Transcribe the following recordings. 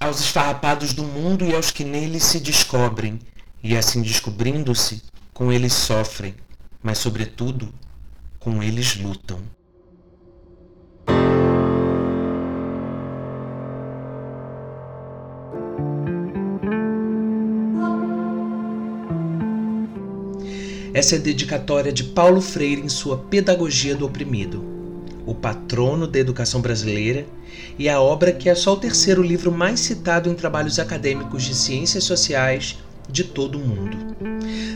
aos esfarrapados do mundo e aos que nele se descobrem, e assim descobrindo-se, com eles sofrem, mas sobretudo, com eles lutam. Essa é a dedicatória de Paulo Freire em sua Pedagogia do Oprimido, o patrono da educação brasileira e a obra que é só o terceiro livro mais citado em trabalhos acadêmicos de ciências sociais de todo o mundo.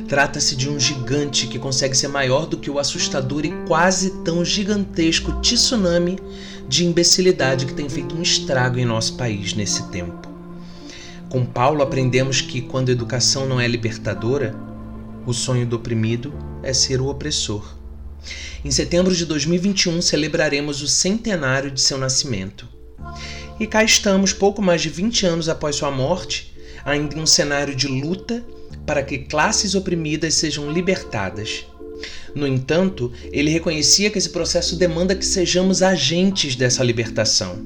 Trata-se de um gigante que consegue ser maior do que o assustador e quase tão gigantesco tsunami de imbecilidade que tem feito um estrago em nosso país nesse tempo. Com Paulo aprendemos que quando a educação não é libertadora, o sonho do oprimido é ser o opressor. Em setembro de 2021 celebraremos o centenário de seu nascimento. E cá estamos, pouco mais de 20 anos após sua morte, ainda em um cenário de luta para que classes oprimidas sejam libertadas. No entanto, ele reconhecia que esse processo demanda que sejamos agentes dessa libertação.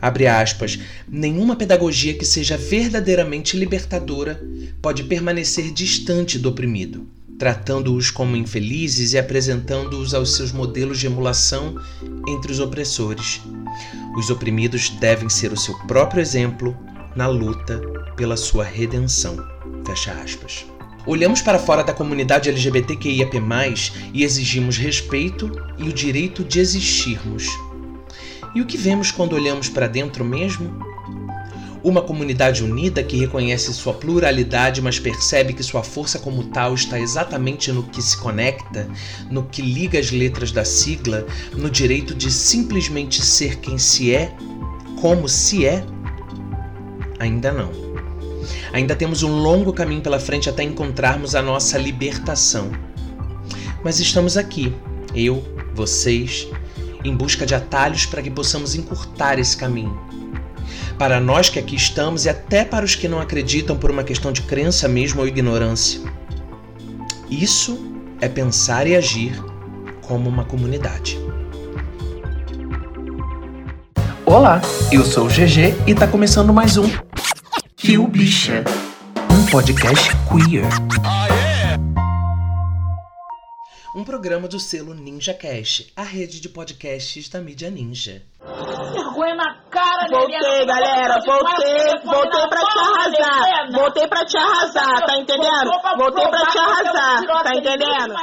Abre aspas, nenhuma pedagogia que seja verdadeiramente libertadora pode permanecer distante do oprimido, tratando-os como infelizes e apresentando-os aos seus modelos de emulação entre os opressores. Os oprimidos devem ser o seu próprio exemplo na luta pela sua redenção. Fecha aspas. Olhamos para fora da comunidade LGBTQIAP+, e exigimos respeito e o direito de existirmos. E o que vemos quando olhamos para dentro mesmo? Uma comunidade unida que reconhece sua pluralidade, mas percebe que sua força como tal está exatamente no que se conecta, no que liga as letras da sigla, no direito de simplesmente ser quem se é, como se é? Ainda não. Ainda temos um longo caminho pela frente até encontrarmos a nossa libertação. Mas estamos aqui, eu, vocês, em busca de atalhos para que possamos encurtar esse caminho. Para nós que aqui estamos e até para os que não acreditam por uma questão de crença mesmo ou ignorância. Isso é pensar e agir como uma comunidade. Olá, eu sou o GG e está começando mais um Rio Bicha, um podcast queer um programa do selo Ninja Cash, a rede de podcasts da mídia Ninja. Vergonha na cara, Voltei, galera, voltei, voltei pra te arrasar. Voltei pra te arrasar, tá entendendo? Voltei pra te arrasar, tá entendendo?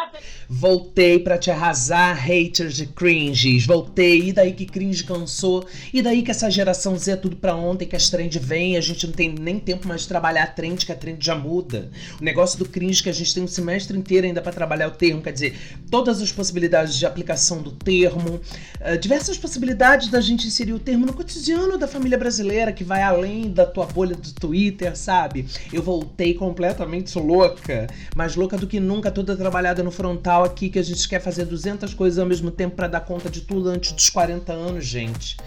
Voltei para te arrasar, haters de cringes. Voltei, e daí que cringe cansou? E daí que essa geração Z é tudo pra ontem, que as trends vêm, a gente não tem nem tempo mais de trabalhar a trend, que a trend já muda. O negócio do cringe que a gente tem um semestre inteiro ainda para trabalhar o termo, quer dizer, todas as possibilidades de aplicação do termo, uh, diversas possibilidades da gente inserir o termo no cotidiano da família brasileira, que vai além da tua bolha do Twitter, sabe? Eu voltei completamente louca, mais louca do que nunca, toda trabalhada no frontal aqui que a gente quer fazer 200 coisas ao mesmo tempo para dar conta de tudo antes dos 40 anos, gente.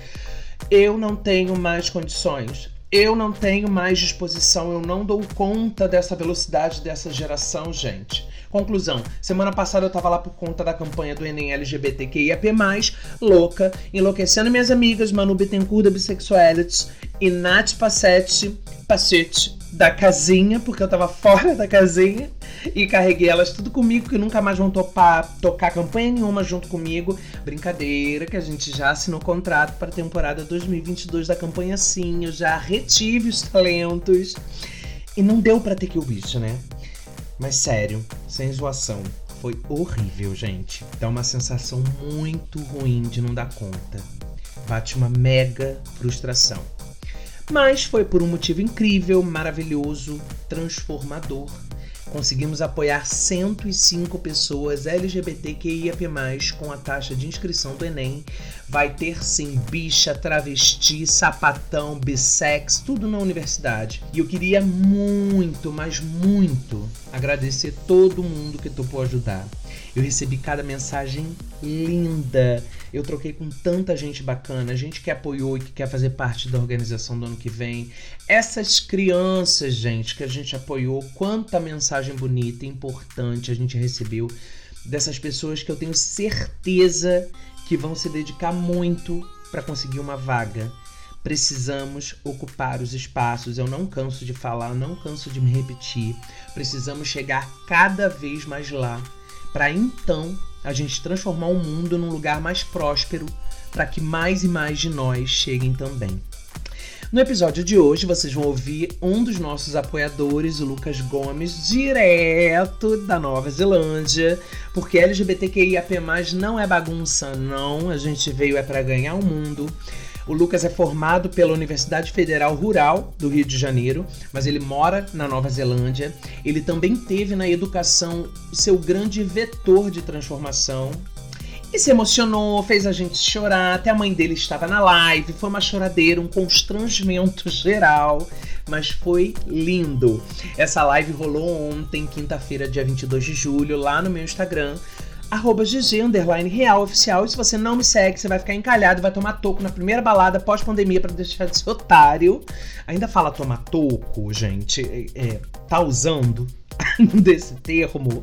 Eu não tenho mais condições. Eu não tenho mais disposição, eu não dou conta dessa velocidade dessa geração, gente. Conclusão: semana passada eu tava lá por conta da campanha do Enem LGBTQIAP+, louca, enlouquecendo minhas amigas Manu Bittencourt da Bissexualities e Nath Passetti, Passetti da casinha, porque eu tava fora da casinha, e carreguei elas tudo comigo, que nunca mais vão topar tocar campanha nenhuma junto comigo. Brincadeira, que a gente já assinou contrato para a temporada 2022 da campanha sim, eu já retive os talentos. E não deu para ter que o bicho, né? Mas sério, sem zoação, foi horrível, gente. Dá uma sensação muito ruim de não dar conta. Bate uma mega frustração. Mas foi por um motivo incrível, maravilhoso, transformador. Conseguimos apoiar 105 pessoas LGBTQIAP+, com a taxa de inscrição do Enem. Vai ter sim bicha, travesti, sapatão, bissex, tudo na universidade. E eu queria muito, mas muito, agradecer todo mundo que topou ajudar. Eu recebi cada mensagem linda. Eu troquei com tanta gente bacana, gente que apoiou e que quer fazer parte da organização do ano que vem. Essas crianças, gente, que a gente apoiou, quanta mensagem bonita e importante a gente recebeu dessas pessoas que eu tenho certeza que vão se dedicar muito para conseguir uma vaga Precisamos ocupar os espaços. Eu não canso de falar, não canso de me repetir. Precisamos chegar cada vez mais lá para então a gente transformar o mundo num lugar mais próspero para que mais e mais de nós cheguem também. No episódio de hoje, vocês vão ouvir um dos nossos apoiadores, o Lucas Gomes, direto da Nova Zelândia, porque LGBTQIAP+, não é bagunça, não. A gente veio é para ganhar o mundo. O Lucas é formado pela Universidade Federal Rural do Rio de Janeiro, mas ele mora na Nova Zelândia. Ele também teve na educação seu grande vetor de transformação, e se emocionou, fez a gente chorar. Até a mãe dele estava na live. Foi uma choradeira, um constrangimento geral. Mas foi lindo. Essa live rolou ontem, quinta-feira, dia 22 de julho, lá no meu Instagram. Arroba GG, underline real oficial. E se você não me segue, você vai ficar encalhado vai tomar toco na primeira balada pós-pandemia para deixar de ser otário. Ainda fala tomar toco, gente. É, é, tá usando desse termo?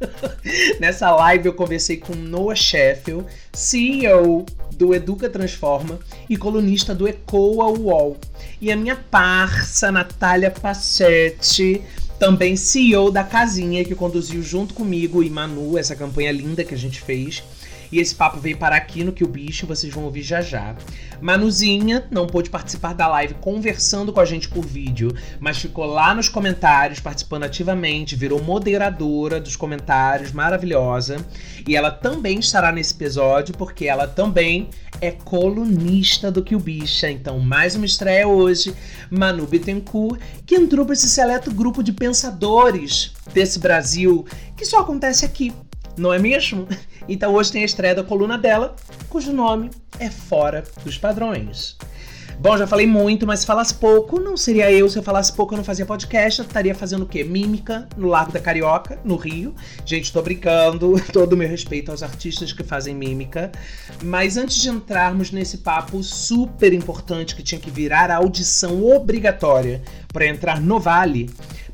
Nessa live eu conversei com Noah Sheffield, CEO do Educa Transforma e colunista do Ecoa UOL. E a minha parça, Natália Passetti, também CEO da Casinha, que conduziu junto comigo e Manu essa campanha linda que a gente fez. E esse papo veio para aqui no Que o Bicho, vocês vão ouvir já já. Manuzinha não pôde participar da live conversando com a gente por vídeo, mas ficou lá nos comentários participando ativamente, virou moderadora dos comentários, maravilhosa. E ela também estará nesse episódio, porque ela também é colunista do Que o Bicha. Então, mais uma estreia hoje, Manu Bittencourt, que entrou para esse seleto grupo de pensadores desse Brasil que só acontece aqui, não é mesmo? Então hoje tem a estreia da coluna dela, cujo nome é Fora dos Padrões. Bom, já falei muito, mas se falasse pouco, não seria eu. Se eu falasse pouco, eu não fazia podcast. Eu estaria fazendo o quê? Mímica no Largo da Carioca, no Rio. Gente, tô brincando. Todo o meu respeito aos artistas que fazem mímica. Mas antes de entrarmos nesse papo super importante que tinha que virar a audição obrigatória para entrar no Vale,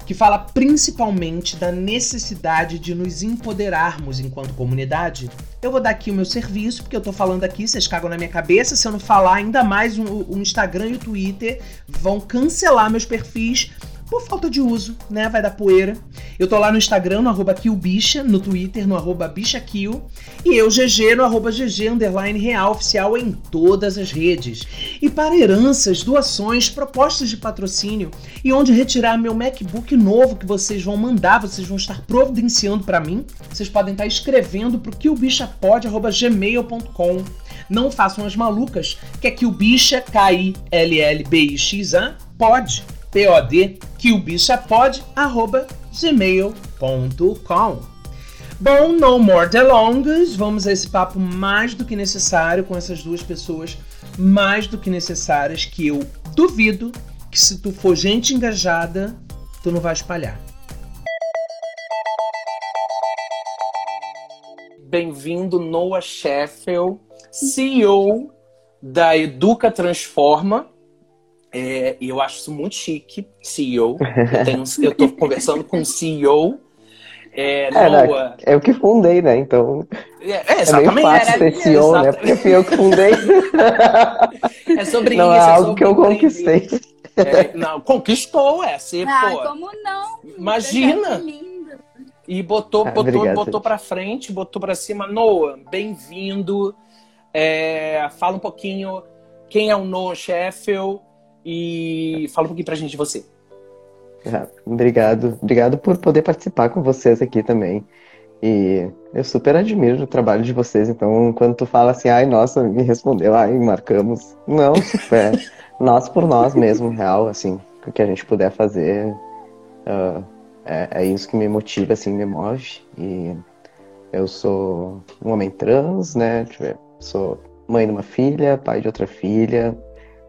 que fala principalmente da necessidade de nos empoderarmos enquanto comunidade. Eu vou dar aqui o meu serviço, porque eu tô falando aqui, vocês cagam na minha cabeça. Se eu não falar, ainda mais o, o Instagram e o Twitter vão cancelar meus perfis por falta de uso, né? Vai dar poeira. Eu tô lá no Instagram, no arroba KillBicha, no Twitter, no arroba BichaKill, e eu, GG, no arroba GG, underline real, oficial em todas as redes. E para heranças, doações, propostas de patrocínio, e onde retirar meu MacBook novo que vocês vão mandar, vocês vão estar providenciando para mim, vocês podem estar escrevendo pro killbichapod.gmail.com. Não façam as malucas, que é K-I-L-L-B-I-X-A, que o bicha pode, arroba gmail.com. Bom, no more delongas, vamos a esse papo mais do que necessário com essas duas pessoas mais do que necessárias que eu duvido que se tu for gente engajada, tu não vai espalhar. Bem-vindo, Noah Sheffield, CEO da Educa Transforma, é, eu acho isso muito chique, CEO. Eu, tenho, eu tô conversando com um CEO. É, Era, é o que fundei, né? Então. É, é exatamente. É meio fácil ser CEO, né? Porque fui eu que fundei. É sobre não isso. Não é algo que eu conquistei. É, não, conquistou, é. Você, ah, pô, como não? Imagina! E botou, ah, botou, obrigado, botou pra frente, botou pra cima. Noah, bem-vindo. É, fala um pouquinho quem é o Noah Sheffield e fala um pouquinho pra gente de você. Ah, obrigado. Obrigado por poder participar com vocês aqui também. E eu super admiro o trabalho de vocês. Então, quando tu fala assim, ai, nossa, me respondeu, ai, marcamos. Não, é nós por nós mesmo, real, assim, o que a gente puder fazer. Uh, é, é, isso que me motiva, assim, me move. E eu sou um homem trans, né? Sou mãe de uma filha, pai de outra filha,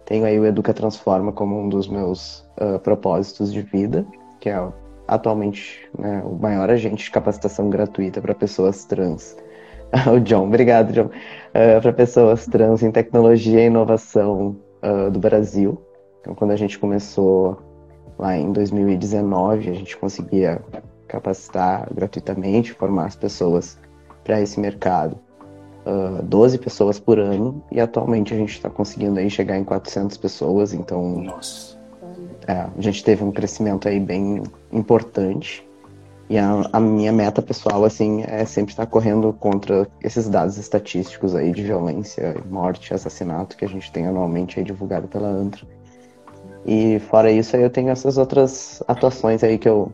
tenho aí o Educa Transforma como um dos meus uh, propósitos de vida, que é atualmente né, o maior agente de capacitação gratuita para pessoas trans. o John, obrigado, John. Uh, para pessoas trans em tecnologia e inovação uh, do Brasil. Então, quando a gente começou lá em 2019, a gente conseguia capacitar gratuitamente, formar as pessoas para esse mercado. Uh, 12 pessoas por ano e atualmente a gente está conseguindo aí chegar em 400 pessoas, então Nossa. é, a gente teve um crescimento aí bem importante. E a, a, minha meta pessoal, assim, é sempre estar correndo contra esses dados estatísticos aí de violência, morte, assassinato que a gente tem anualmente aí divulgado pela ANTRA. E fora isso, aí eu tenho essas outras atuações aí que eu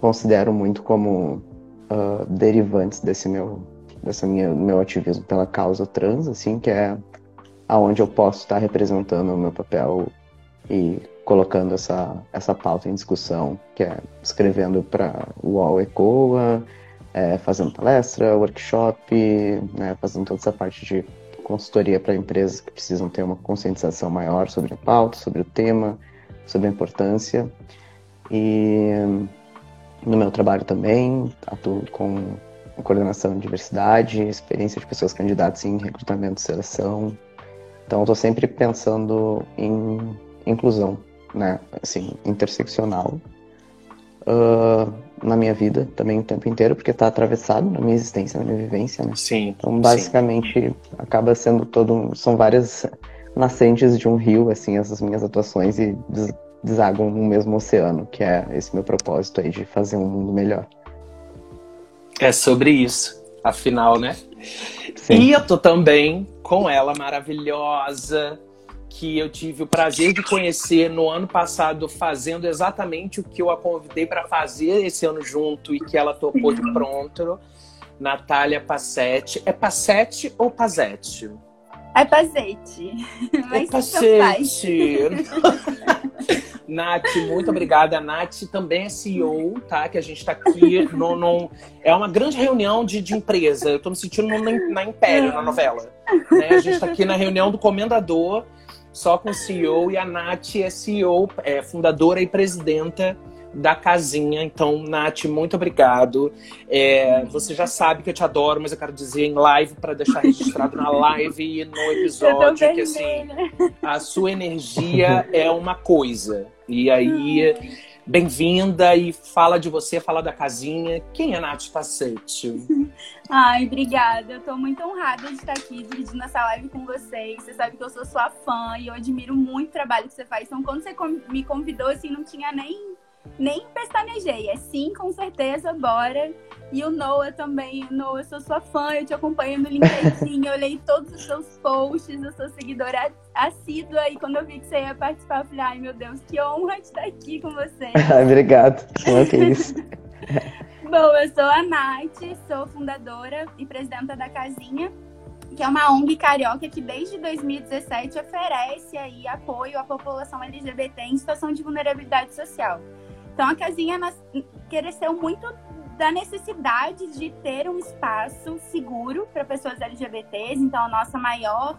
considero muito como uh, derivantes desse meu, dessa minha, meu ativismo pela causa trans, assim, que é aonde eu posso estar representando o meu papel e colocando essa, essa pauta em discussão, que é escrevendo para o UOL ECOA, é, fazendo palestra, workshop, né, fazendo toda essa parte de consultoria para empresas que precisam ter uma conscientização maior sobre a pauta, sobre o tema, sobre a importância. E no meu trabalho também, atuo com coordenação de diversidade, experiência de pessoas candidatas em recrutamento e seleção. Então, estou sempre pensando em inclusão, né? Assim, interseccional uh, na minha vida também o tempo inteiro, porque está atravessado na minha existência, na minha vivência, né? Sim. Então, basicamente, sim. acaba sendo todo um, são várias nascentes de um rio, assim, essas minhas atuações e des desagam no mesmo oceano, que é esse meu propósito aí de fazer um mundo melhor. É sobre isso, afinal, né? Sim. E eu tô também com ela maravilhosa, que eu tive o prazer de conhecer no ano passado, fazendo exatamente o que eu a convidei para fazer esse ano junto e que ela topou de pronto. Natália Passetti. É Passetti ou Pazete? É Pazete. É Pazete. Nath, muito obrigada. A Nath também é CEO, tá? Que a gente está aqui no, no, É uma grande reunião de, de empresa. Eu estou me sentindo no, na Império, na novela. Né? A gente está aqui na reunião do comendador só com CEO e a Nath é CEO, é fundadora e presidenta da casinha. Então, Nath, muito obrigado. É, você já sabe que eu te adoro, mas eu quero dizer em live para deixar registrado na live e no episódio que assim a sua energia é uma coisa. E aí bem-vinda e fala de você, fala da casinha. Quem é Nath Pacete? Ai, obrigada. Eu tô muito honrada de estar aqui dividindo essa live com vocês. Você sabe que eu sou sua fã e eu admiro muito o trabalho que você faz. Então, quando você me convidou, assim, não tinha nem nem pestanejei. É sim, com certeza, bora. E o Noah também. Noah, eu sou sua fã, eu te acompanho no LinkedIn, eu olhei todos os seus posts, eu sou seguidora assídua. E quando eu vi que você ia participar, eu falei, ai meu Deus, que honra de estar aqui com você. Obrigado. Que isso. Bom, eu sou a Nath, sou fundadora e presidenta da Casinha, que é uma ONG carioca que desde 2017 oferece aí apoio à população LGBT em situação de vulnerabilidade social. Então a casinha cresceu muito da necessidade de ter um espaço seguro para pessoas LGBTs. Então nossa maior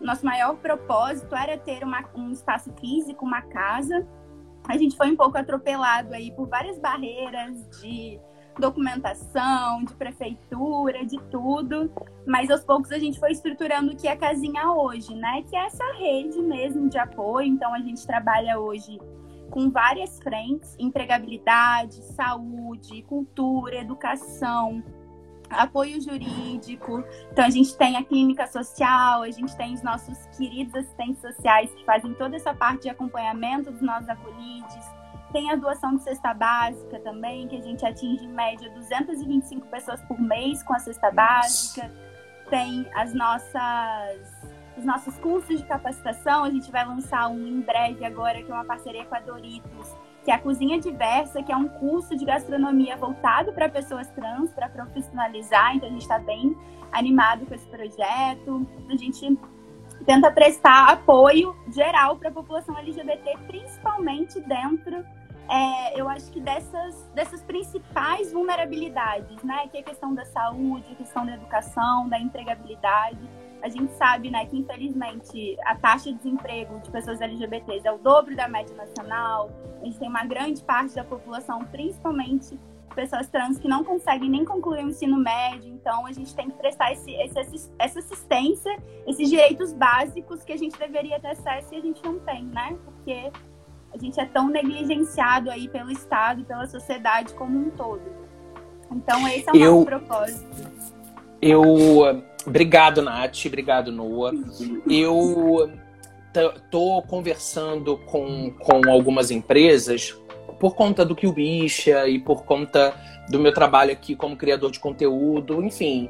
nosso maior propósito era ter uma, um espaço físico, uma casa. A gente foi um pouco atropelado aí por várias barreiras de documentação, de prefeitura, de tudo. Mas aos poucos a gente foi estruturando o que é a casinha hoje, né? Que é essa rede mesmo de apoio. Então a gente trabalha hoje com várias frentes: empregabilidade, saúde, cultura, educação, apoio jurídico. Então, a gente tem a clínica social, a gente tem os nossos queridos assistentes sociais que fazem toda essa parte de acompanhamento dos nossos acolhidos. Tem a doação de cesta básica também, que a gente atinge em média 225 pessoas por mês com a cesta básica. Tem as nossas os nossos cursos de capacitação. A gente vai lançar um em breve agora, que é uma parceria com a Doritos, que é a Cozinha Diversa, que é um curso de gastronomia voltado para pessoas trans, para profissionalizar. Então a gente está bem animado com esse projeto. A gente tenta prestar apoio geral para a população LGBT, principalmente dentro, é, eu acho que dessas, dessas principais vulnerabilidades, né? Que é a questão da saúde, a questão da educação, da empregabilidade a gente sabe, né, que infelizmente a taxa de desemprego de pessoas LGBTs é o dobro da média nacional. A gente tem uma grande parte da população, principalmente pessoas trans, que não conseguem nem concluir o ensino médio. Então, a gente tem que prestar esse, esse, essa assistência, esses direitos básicos que a gente deveria ter acesso e a gente não tem, né? Porque a gente é tão negligenciado aí pelo Estado e pela sociedade como um todo. Então, esse é o eu, nosso propósito. Eu Obrigado, Nath. Obrigado, Noah. Eu tô conversando com, com algumas empresas por conta do que o Bicha e por conta do meu trabalho aqui como criador de conteúdo, enfim,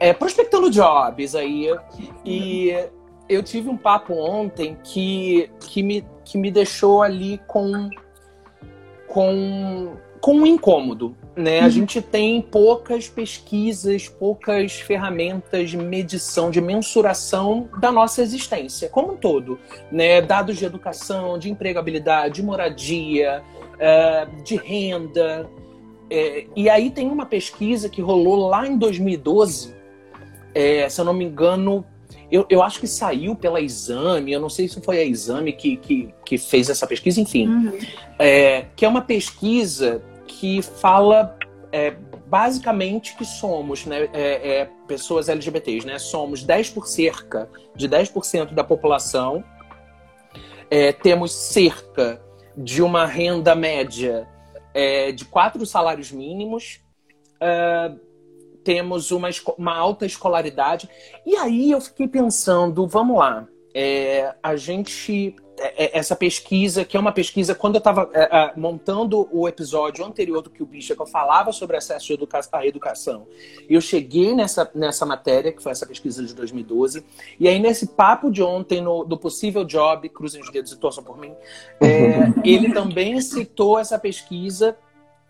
é, prospectando jobs aí. E eu tive um papo ontem que, que, me, que me deixou ali com, com, com um incômodo. Né? Uhum. A gente tem poucas pesquisas, poucas ferramentas de medição, de mensuração da nossa existência como um todo. Né? Dados de educação, de empregabilidade, de moradia, uh, de renda. É, e aí tem uma pesquisa que rolou lá em 2012, é, se eu não me engano, eu, eu acho que saiu pela Exame, eu não sei se foi a Exame que, que, que fez essa pesquisa, enfim. Uhum. É, que é uma pesquisa que fala é, basicamente que somos né, é, é, pessoas LGBTs, né? Somos 10 por cerca de 10% da população, é, temos cerca de uma renda média é, de quatro salários mínimos, uh, temos uma, uma alta escolaridade. E aí eu fiquei pensando, vamos lá, é, a gente é, é, essa pesquisa, que é uma pesquisa, quando eu estava é, é, montando o episódio anterior do que o bicho, que eu falava sobre acesso à educação, eu cheguei nessa, nessa matéria, que foi essa pesquisa de 2012, e aí nesse papo de ontem, no, do possível job, cruzem os dedos e torçam por mim, é, ele também citou essa pesquisa,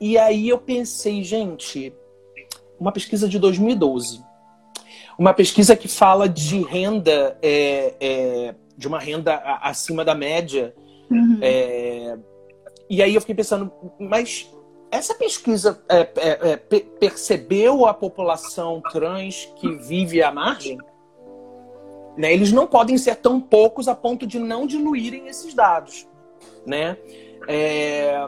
e aí eu pensei, gente, uma pesquisa de 2012, uma pesquisa que fala de renda é, é, de uma renda acima da média. Uhum. É, e aí eu fiquei pensando, mas essa pesquisa é, é, é percebeu a população trans que vive à margem? Né? Eles não podem ser tão poucos a ponto de não diluírem esses dados. Né? É,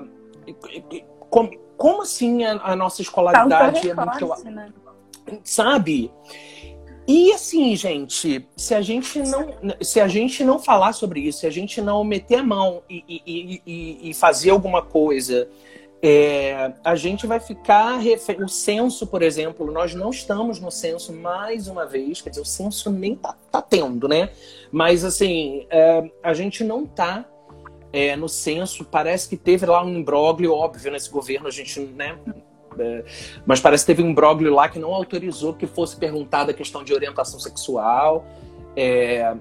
como, como, assim a, a nossa escolaridade é muito. Né? Sabe? E assim, gente, se a gente não, se a gente não falar sobre isso, se a gente não meter a mão e, e, e, e fazer alguma coisa, é, a gente vai ficar. O censo, por exemplo, nós não estamos no censo mais uma vez, quer dizer, o censo nem tá, tá tendo, né? Mas assim, é, a gente não tá é, no censo, parece que teve lá um imbróglio, óbvio, nesse governo, a gente, né? É, mas parece que teve um imbróglio lá que não autorizou que fosse perguntada a questão de orientação sexual. É,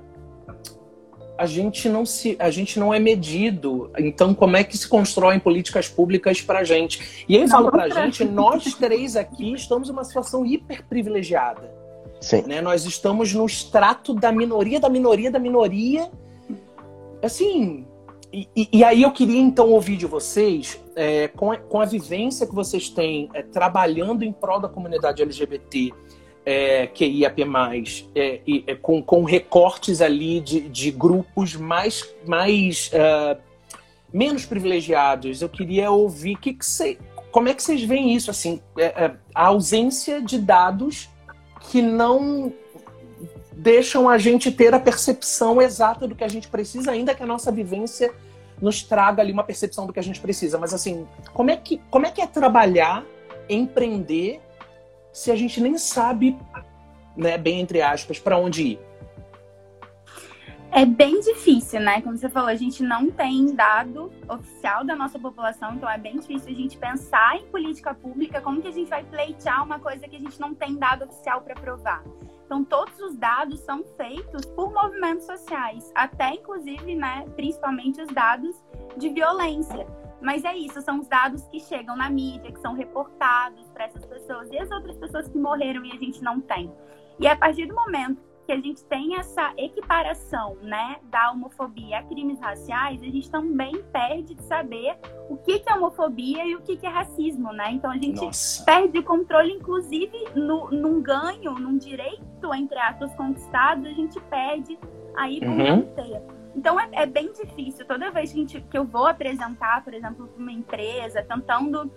a gente não se a gente não é medido então como é que se constroem políticas públicas para gente e aí falo para gente nós três aqui estamos em uma situação hiper privilegiada Sim. Né? nós estamos no extrato da minoria da minoria da minoria assim e, e, aí eu queria então ouvir de vocês, é, com, a, com, a, vivência que vocês têm é, trabalhando em prol da comunidade LGBT, é, QIAP+, é, e, é, com, com recortes ali de, de grupos mais, mais uh, menos privilegiados, eu queria ouvir que que cê, como é que vocês veem isso, assim, é, é, a ausência de dados que não deixam a gente ter a percepção exata do que a gente precisa, ainda que a nossa vivência nos traga ali uma percepção do que a gente precisa. Mas assim, como é que, como é, que é trabalhar, empreender, se a gente nem sabe, né, bem entre aspas, para onde ir? É bem difícil, né? Como você falou, a gente não tem dado oficial da nossa população, então é bem difícil a gente pensar em política pública, como que a gente vai pleitear uma coisa que a gente não tem dado oficial para provar. Então, todos os dados são feitos por movimentos sociais, até inclusive, né, principalmente os dados de violência. Mas é isso, são os dados que chegam na mídia, que são reportados para essas pessoas e as outras pessoas que morreram e a gente não tem. E a partir do momento que a gente tem essa equiparação, né, da homofobia a crimes raciais, a gente também perde de saber o que, que é homofobia e o que, que é racismo, né? Então a gente Nossa. perde o controle, inclusive, no, num ganho, num direito, entre aspas, conquistado, a gente perde aí por uhum. Então é, é, bem difícil. Toda vez que, gente, que eu vou apresentar, por exemplo, para uma empresa, tentando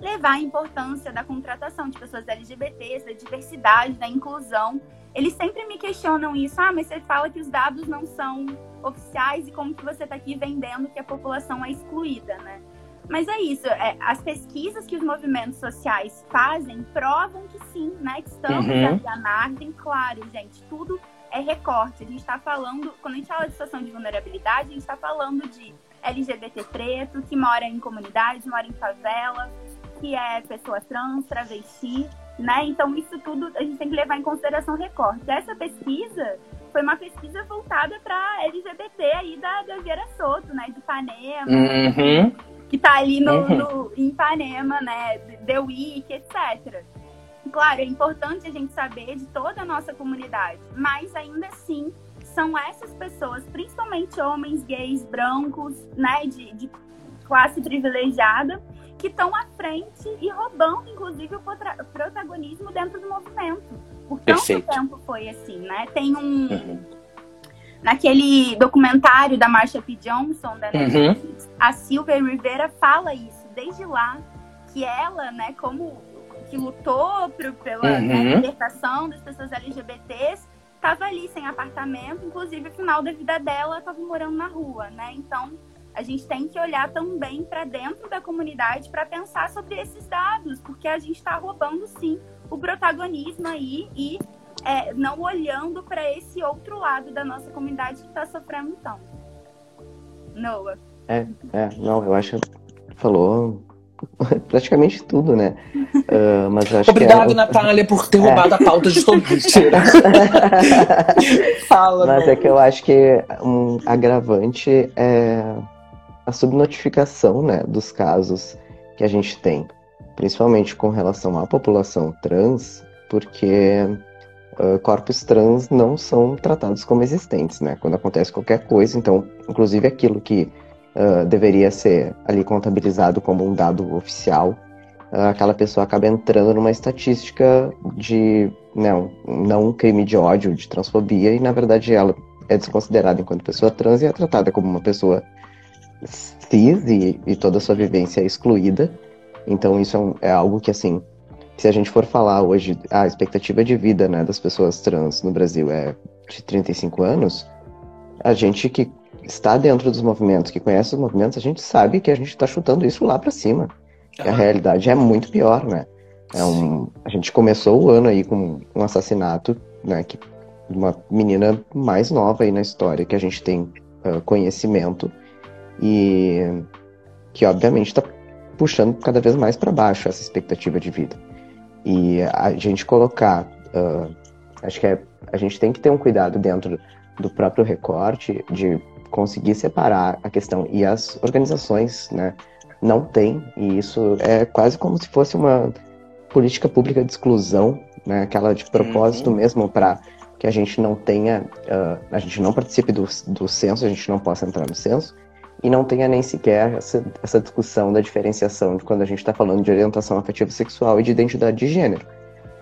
levar a importância da contratação de pessoas LGBTs, da diversidade, da inclusão, eles sempre me questionam isso. Ah, mas você fala que os dados não são oficiais e como que você está aqui vendendo que a população é excluída, né? Mas é isso, é, as pesquisas que os movimentos sociais fazem provam que sim, né? Que estamos Uhum. à margem, claro, gente, tudo é recorte. A gente está falando, quando a gente fala de situação de vulnerabilidade, a gente está falando de LGBT preto, que mora em comunidade, mora em favela, que é pessoa trans, travesti, né? Então isso tudo a gente tem que levar em consideração recorte. Essa pesquisa foi uma pesquisa voltada para LGBT aí da, da Vieira Soto, né? De Ipanema, Uhum. que tá ali no, Uhum. no- em Ipanema, né? The Week, etc. Claro, é importante a gente saber de toda a nossa comunidade, mas ainda assim são essas pessoas, principalmente homens gays, brancos, né, de, de classe privilegiada, que estão à frente e roubando, inclusive, o protagonismo dentro do movimento. Por tanto Perfeito. tempo foi assim, né? Tem um. Uhum. Naquele documentário da Marsha P. Johnson, da Uhum. Netflix, a Silvia Rivera fala isso, desde lá, que ela, né, como que lutou pro, pela Uhum. né, libertação das pessoas LGBTs, estava ali sem apartamento, inclusive no final da vida dela estava morando na rua, né? Então a gente tem que olhar também para dentro da comunidade para pensar sobre esses dados, porque a gente está roubando sim o protagonismo aí e é, não olhando para esse outro lado da nossa comunidade que está sofrendo então. Noah. É, não, eu acho que falou praticamente tudo, né? Ah, mas eu acho Obrigado, que é... Natália, por ter É. roubado a pauta de todo. Fala, Mas é que eu acho que um agravante é a subnotificação, né, dos casos que a gente tem, principalmente com relação à população trans, porque ah, corpos trans não são tratados como existentes, né? Quando acontece qualquer coisa, então, inclusive aquilo que ah, deveria ser ali contabilizado como um dado oficial, ah, aquela pessoa acaba entrando numa estatística de não, não um crime de ódio, de transfobia, e na verdade ela é desconsiderada enquanto pessoa trans e é tratada como uma pessoa cis e, e toda a sua vivência é excluída. Então isso é, um- é algo que, assim, se a gente for falar hoje, a expectativa de vida né, das pessoas trans no Brasil é de 35 anos, a gente que está dentro dos movimentos, que conhece os movimentos, a gente sabe que a gente está chutando isso lá para cima. Que a realidade é muito pior, né? É um, a gente começou o ano aí com um assassinato, né? Que uma menina mais nova aí na história que a gente tem ah, conhecimento e que obviamente está puxando cada vez mais para baixo essa expectativa de vida. E a gente colocar, ah, acho que é, a gente tem que ter um cuidado dentro do próprio recorte de conseguir separar a questão e as organizações, né? Não tem, e isso é quase como se fosse uma política pública de exclusão, né? Aquela de propósito mesmo para que a gente não tenha, ah, a gente não participe do, do censo, a gente não possa entrar no censo, e não tenha nem sequer essa, essa discussão da diferenciação de quando a gente está falando de orientação afetiva sexual e de identidade de gênero.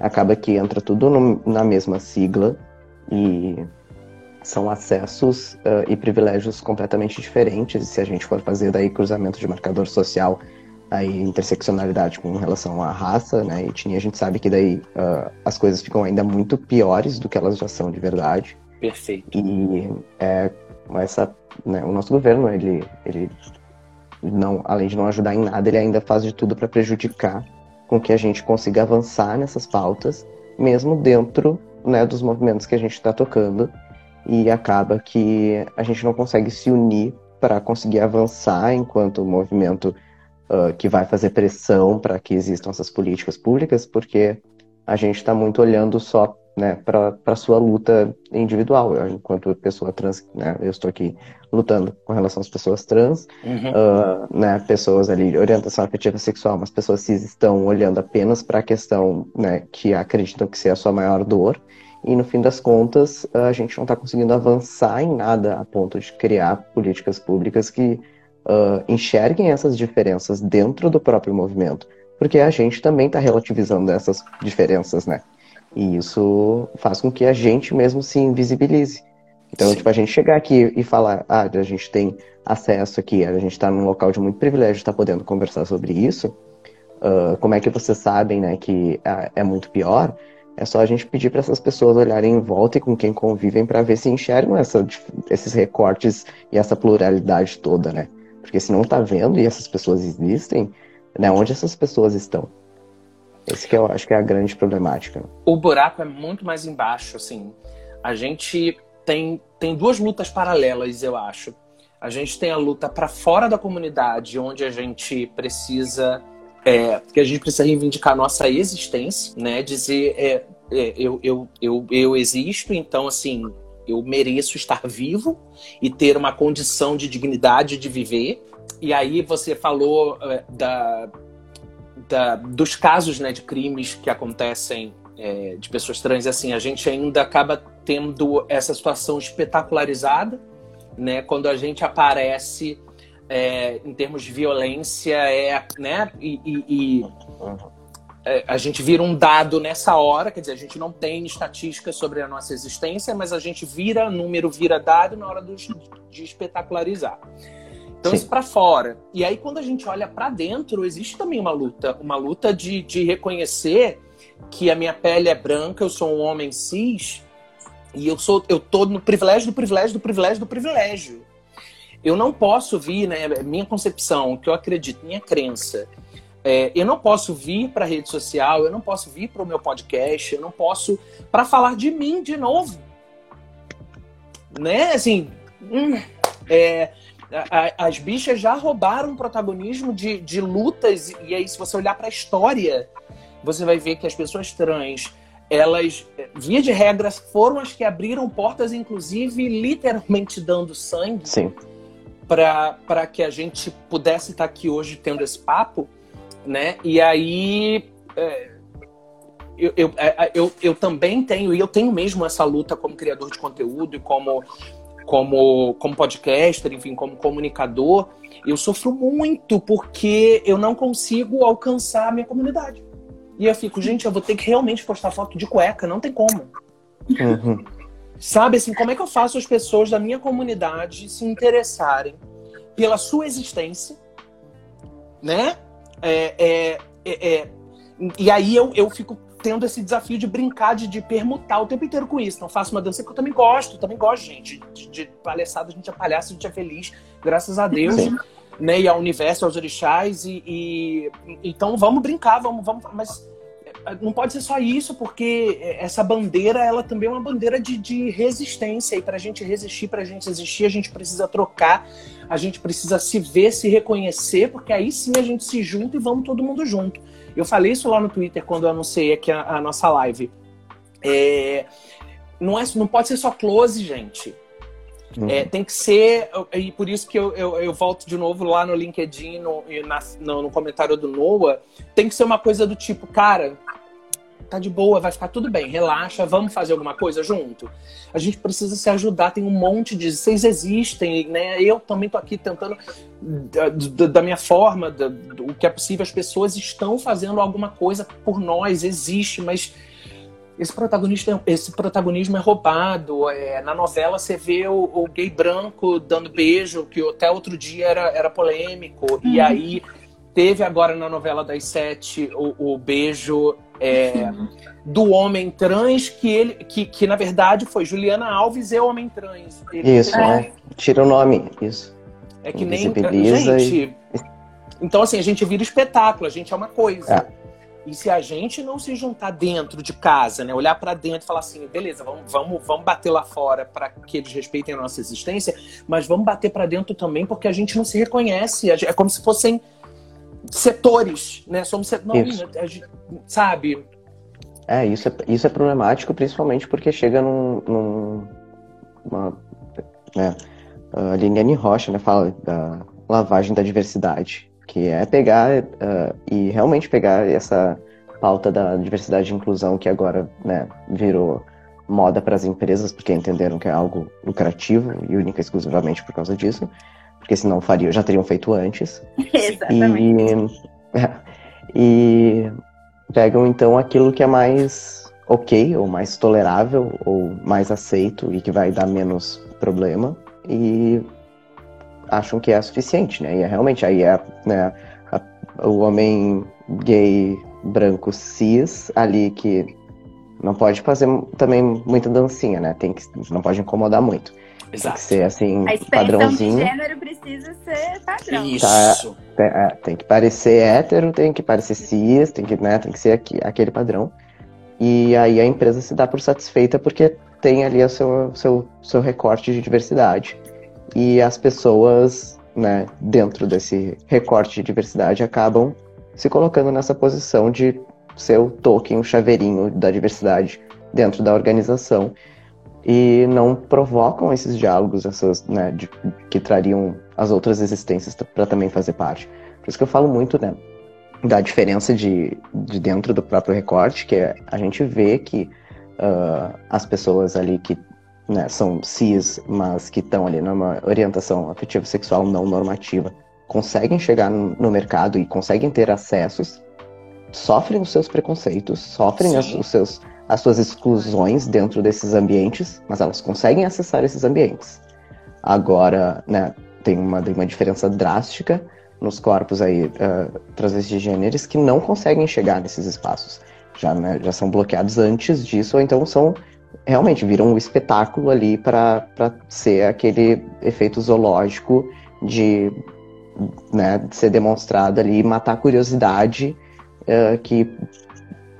Acaba que entra tudo no- na mesma sigla e são acessos ah, e privilégios completamente diferentes. Se a gente for fazer daí cruzamento de marcador social, aí interseccionalidade com relação à raça, né, etnia, a gente sabe que daí ah, as coisas ficam ainda muito piores do que elas já são de verdade. Perfeito. E é, essa, né, o nosso governo, ele, ele não, além de não ajudar em nada, ele ainda faz de tudo para prejudicar com que a gente consiga avançar nessas pautas, mesmo dentro né, dos movimentos que a gente está tocando. E acaba que a gente não consegue se unir para conseguir avançar enquanto movimento ah, que vai fazer pressão para que existam essas políticas públicas, porque a gente está muito olhando só né, para a sua luta individual. Eu, enquanto pessoa trans, né, eu estou aqui lutando com relação às pessoas trans, Uhum. ah, né, pessoas ali de orientação afetiva sexual, mas pessoas cis estão olhando apenas para a questão né, que acreditam que ser a sua maior dor. E no fim das contas, a gente não está conseguindo avançar em nada a ponto de criar políticas públicas que ah, enxerguem essas diferenças dentro do próprio movimento, porque a gente também está relativizando essas diferenças, né? E isso faz com que a gente mesmo se invisibilize. Então, Sim. tipo, a gente chegar aqui e falar, ah, a gente tem acesso aqui, a gente está num local de muito privilégio, está podendo conversar sobre isso. ah, como é que vocês sabem, né, que ah, é muito pior? É só a gente pedir para essas pessoas olharem em volta e com quem convivem para ver se enxergam essa, esses recortes e essa pluralidade toda, né? Porque se não tá vendo e essas pessoas existem, né, onde essas pessoas estão? Esse que eu acho que é a grande problemática. O buraco é muito mais embaixo, assim. A gente tem, tem duas lutas paralelas, eu acho. A gente tem a luta para fora da comunidade, onde a gente precisa é, que a gente precisa reivindicar nossa existência, né? Dizer é, é, eu, eu, eu, eu existo, então assim eu mereço estar vivo e ter uma condição de dignidade de viver. E aí você falou é, da, da, dos casos né, de crimes que acontecem é, de pessoas trans, assim, a gente ainda acaba tendo essa situação espetacularizada, né? Quando a gente aparece é, em termos de violência, é, né? E, e, e é, a gente vira um dado nessa hora, quer dizer, a gente não tem estatística sobre a nossa existência, mas a gente vira número, vira dado na hora do, de espetacularizar. Então, Sim. isso para fora. E aí, quando a gente olha para dentro, existe também uma luta, uma luta de, de reconhecer que a minha pele é branca, eu sou um homem cis, e eu sou eu tô no privilégio do privilégio do privilégio do privilégio. Eu não posso vir, né, minha concepção, que eu acredito, minha crença, é, eu não posso vir para a rede social, eu não posso vir para o meu podcast, eu não posso para falar de mim de novo, né? Assim, hum, é, a, as bichas já roubaram protagonismo de, de lutas, e aí, se você olhar para a história, você vai ver que as pessoas trans, elas, via de regras, foram as que abriram portas, inclusive literalmente dando sangue para que a gente pudesse estar aqui hoje tendo esse papo, né? E aí. É, eu, eu, é, eu, eu também tenho, e eu tenho mesmo essa luta como criador de conteúdo e como como, como podcaster, enfim, como comunicador, eu sofro muito porque eu não consigo alcançar a minha comunidade. E eu fico, gente, eu vou ter que realmente postar foto de cueca, não tem como. Uhum. Sabe assim, como é que eu faço as pessoas da minha comunidade se interessarem pela sua existência, né? É, é, é, é e aí eu, eu fico tendo esse desafio de brincar, de, de permutar o tempo inteiro com isso. Então faço uma dança que eu também gosto, também gosto, gente. De, de palhaçada, a gente é palhaço, a gente é feliz, graças a Deus. Sim. Né, e ao universo, aos orixás, e, e, então vamos brincar, vamos, vamos, mas é, não pode ser só isso, porque essa bandeira, ela também é uma bandeira de, de resistência, e para a gente resistir, para a gente existir, a gente precisa trocar, a gente precisa se ver, se reconhecer, porque aí sim a gente se junta e vamos todo mundo junto. Eu falei isso lá no Twitter quando eu anunciei aqui a, a nossa live. É, não, é, não pode ser só close, gente. Uhum. É, tem que ser, e por isso que eu, eu, eu, volto de novo lá no LinkedIn, no, na, no, no comentário do Noah, tem que ser uma coisa do tipo, cara, tá de boa, vai ficar tudo bem, relaxa, vamos fazer alguma coisa junto. A gente precisa se ajudar, tem um monte de. Vocês existem, né? Eu também tô aqui tentando, da, da minha forma, da, do que é possível, as pessoas estão fazendo alguma coisa por nós, existe, mas esse protagonista, esse protagonismo é roubado. É, na novela você vê o, o, gay branco dando beijo, que até outro dia era, era polêmico. E uhum. aí teve agora na novela das sete o, o beijo é, do homem trans, que ele que, que na verdade foi Juliana Alves e o homem trans. Ele, isso, é. Tira o nome, isso. É que nem. Gente. E... Então, assim, a gente vira espetáculo, a gente é uma coisa. É. E se a gente não se juntar dentro de casa, né, olhar para dentro e falar assim, beleza, vamos, vamos, vamos bater lá fora para que eles respeitem a nossa existência, mas vamos bater para dentro também porque a gente não se reconhece. É como se fossem setores, né? Somos não, sabe? É, isso é, isso é problemático, principalmente porque chega num. num uma, né, a Liliane Rocha né, fala da lavagem da diversidade, que é pegar uh, e realmente pegar essa pauta da diversidade e inclusão que agora né, virou moda para as empresas, porque entenderam que é algo lucrativo e única e exclusivamente por causa disso, porque senão faria, já teriam feito antes. Exatamente. E, e pegam então aquilo que é mais ok, ou mais tolerável, ou mais aceito e que vai dar menos problema, e acham que é suficiente, né? E é realmente aí é né, a, o homem gay branco cis ali que não pode fazer também muita dancinha, né? Tem que não pode incomodar muito. Exato. Tem que ser assim, a padrãozinho. De gênero precisa ser padrão. Isso. Tem, é, tem que parecer hétero, tem que parecer cis, tem que, né, tem que ser aqui, aquele padrão. E aí a empresa se dá por satisfeita porque tem ali o seu, seu, seu recorte de diversidade. E as pessoas, né, dentro desse recorte de diversidade, acabam se colocando nessa posição de ser o token, o chaveirinho da diversidade dentro da organização e não provocam esses diálogos, essas, né, de, que trariam as outras existências para também fazer parte. Por isso que eu falo muito, né, da diferença de, de dentro do próprio recorte, que é, a gente vê que uh, as pessoas ali que né, são cis, mas que estão ali numa orientação afetiva sexual não normativa, conseguem chegar no, mercado e conseguem ter acessos, sofrem os seus preconceitos, sofrem as, os seus as suas exclusões dentro desses ambientes, mas elas conseguem acessar esses ambientes. Agora, né, tem uma, uma diferença drástica nos corpos aí uh, transgêneros que não conseguem chegar nesses espaços. Já, né, já são bloqueados antes disso, ou então são realmente viram um espetáculo ali para ser aquele efeito zoológico de, né, ser demonstrado ali matar a curiosidade uh, que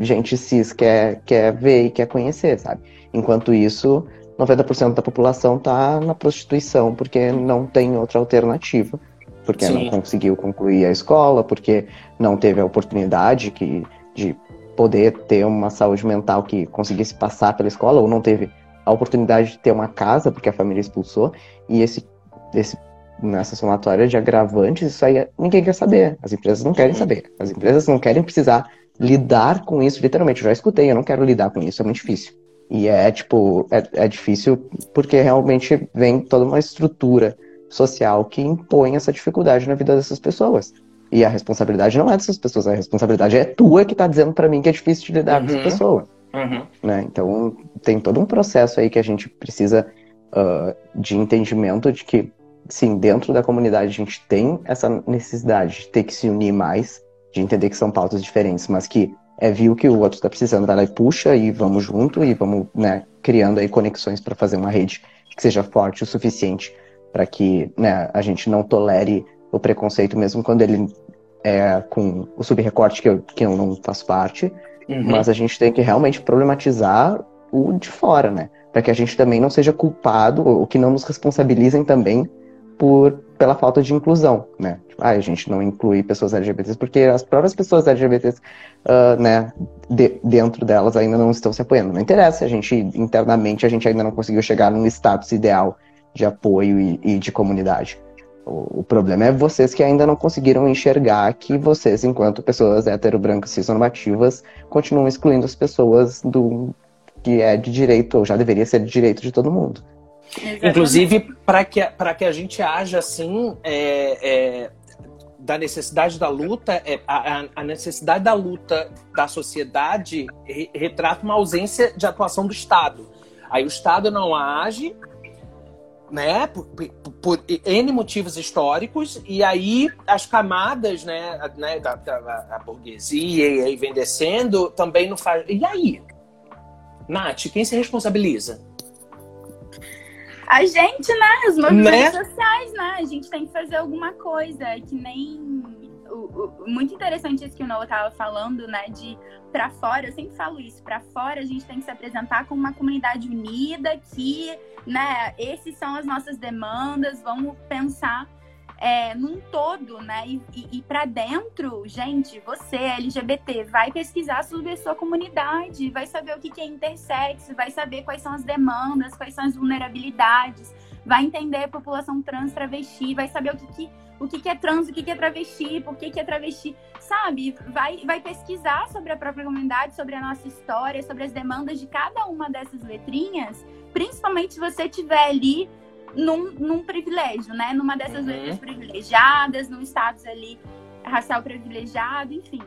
gente cis quer, quer ver e quer conhecer, sabe? Enquanto isso, 90% da população está na prostituição porque não tem outra alternativa. Porque Sim. não conseguiu concluir a escola, porque não teve a oportunidade que, de poder ter uma saúde mental que conseguisse passar pela escola, ou não teve a oportunidade de ter uma casa porque a família expulsou. E esse, esse nessa somatória de agravantes, isso aí ninguém quer saber. As empresas não querem saber. As empresas não querem precisar lidar com isso, literalmente. Eu já escutei, eu não quero lidar com isso, é muito difícil. E é, tipo, é, é difícil porque realmente vem toda uma estrutura social que impõe essa dificuldade na vida dessas pessoas. E a responsabilidade não é dessas pessoas, a responsabilidade é tua que tá dizendo para mim que é difícil de lidar uhum. com essa uhum. pessoa. Uhum. Né? Então, tem todo um processo aí que a gente precisa uh, de entendimento de que, sim, dentro da comunidade a gente tem essa necessidade de ter que se unir mais, de entender que são pautas diferentes, mas que é viu que o outro está precisando, vai lá e puxa e vamos junto e vamos, né, criando aí conexões para fazer uma rede que seja forte o suficiente para que, né, a gente não tolere o preconceito mesmo quando ele é com o subrecorte que eu, que eu não faço parte, uhum. mas a gente tem que realmente problematizar o de fora, né, para que a gente também não seja culpado ou que não nos responsabilizem também por pela falta de inclusão, né? Tipo, ah, a gente não inclui pessoas LGBTs porque as próprias pessoas LGBTs, uh, né, de, dentro delas ainda não estão se apoiando. Não interessa, a gente internamente a gente ainda não conseguiu chegar num status ideal de apoio e, e de comunidade. O, o, problema é vocês que ainda não conseguiram enxergar que vocês, enquanto pessoas hetero, brancas, cisnormativas, continuam excluindo as pessoas do que é de direito, ou já deveria ser de direito de todo mundo. Exatamente. Inclusive, para que, que a gente haja assim, é, é, da necessidade da luta, é, a, a, necessidade da luta da sociedade re, retrata uma ausência de atuação do Estado. Aí o Estado não age, né, por, por, por N motivos históricos, e aí as camadas, né, né da, da a burguesia e aí vem descendo, também não faz. E aí? Nath, quem se responsabiliza? A gente, né? Os movimentos né? sociais, né? A gente tem que fazer alguma coisa. É que nem. O, o, muito interessante isso que o Noah estava falando, né? De para fora, eu sempre falo isso, para fora a gente tem que se apresentar como uma comunidade unida, que, né, esses são as nossas demandas, vamos pensar é, num todo, né? E, e, e para dentro, gente, você, LGBT, vai pesquisar sobre a sua comunidade, vai saber o que, que é intersexo, vai saber quais são as demandas, quais são as vulnerabilidades, vai entender a população trans travesti, vai saber o que, que, o que, que é trans, o que, que é travesti, por que, que é travesti, sabe? Vai, vai pesquisar sobre a própria comunidade, sobre a nossa história, sobre as demandas de cada uma dessas letrinhas, principalmente se você estiver ali num, num privilégio, né? Numa dessas uhum. letras privilegiadas, num status ali racial privilegiado, enfim.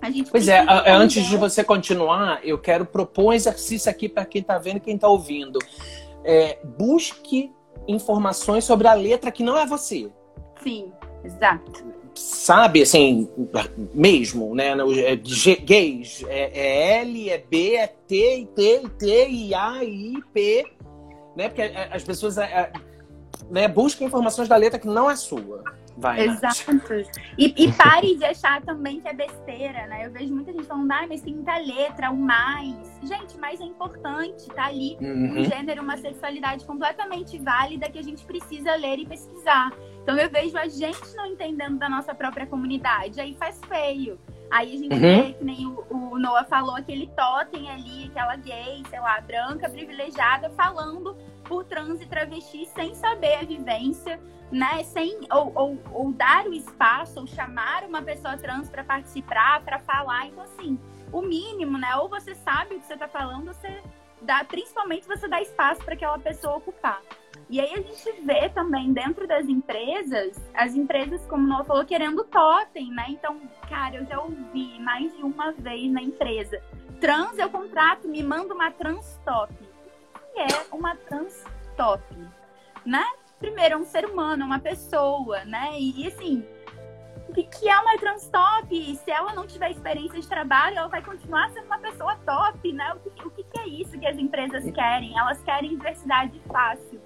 A gente pois é, antes de você continuar, eu quero propor um exercício aqui para quem está vendo e quem está ouvindo. É, busque informações sobre a letra que não é você. Sim, exato. Sabe, assim, mesmo, né? É gays, é, é L, é B, é T, T, T, I, A, I, P né? Porque é, as pessoas. É, né, busque informações da letra que não é sua. Vai, Exato. E, e, pare de achar também que é besteira, né? Eu vejo muita gente falando, ah, mas tem muita letra, o mais. Gente, mais é importante, tá ali uhum. um gênero, uma sexualidade completamente válida que a gente precisa ler e pesquisar. Então eu vejo a gente não entendendo da nossa própria comunidade, aí faz feio. Aí a gente uhum. vê, que nem o, o Noah falou, aquele totem ali, aquela gay, sei lá, branca, privilegiada, falando por trans e travesti sem saber a vivência, né? Sem, ou, ou, ou dar o espaço, ou chamar uma pessoa trans para participar, para falar. Então, assim, o mínimo, né? Ou você sabe o que você está falando, você dá, principalmente você dá espaço para aquela pessoa ocupar. E aí a gente vê também dentro das empresas, as empresas, como Noah falou, querendo totem, né? Então, cara, eu já ouvi mais de uma vez na empresa. Trans, eu contrato, me manda uma trans top. O que é uma trans top? Né? Primeiro, é um ser humano, uma pessoa, né? E, e assim, o que é uma trans top? Se ela não tiver experiência de trabalho, ela vai continuar sendo uma pessoa top, né? O que, o que é isso que as empresas querem? Elas querem diversidade fácil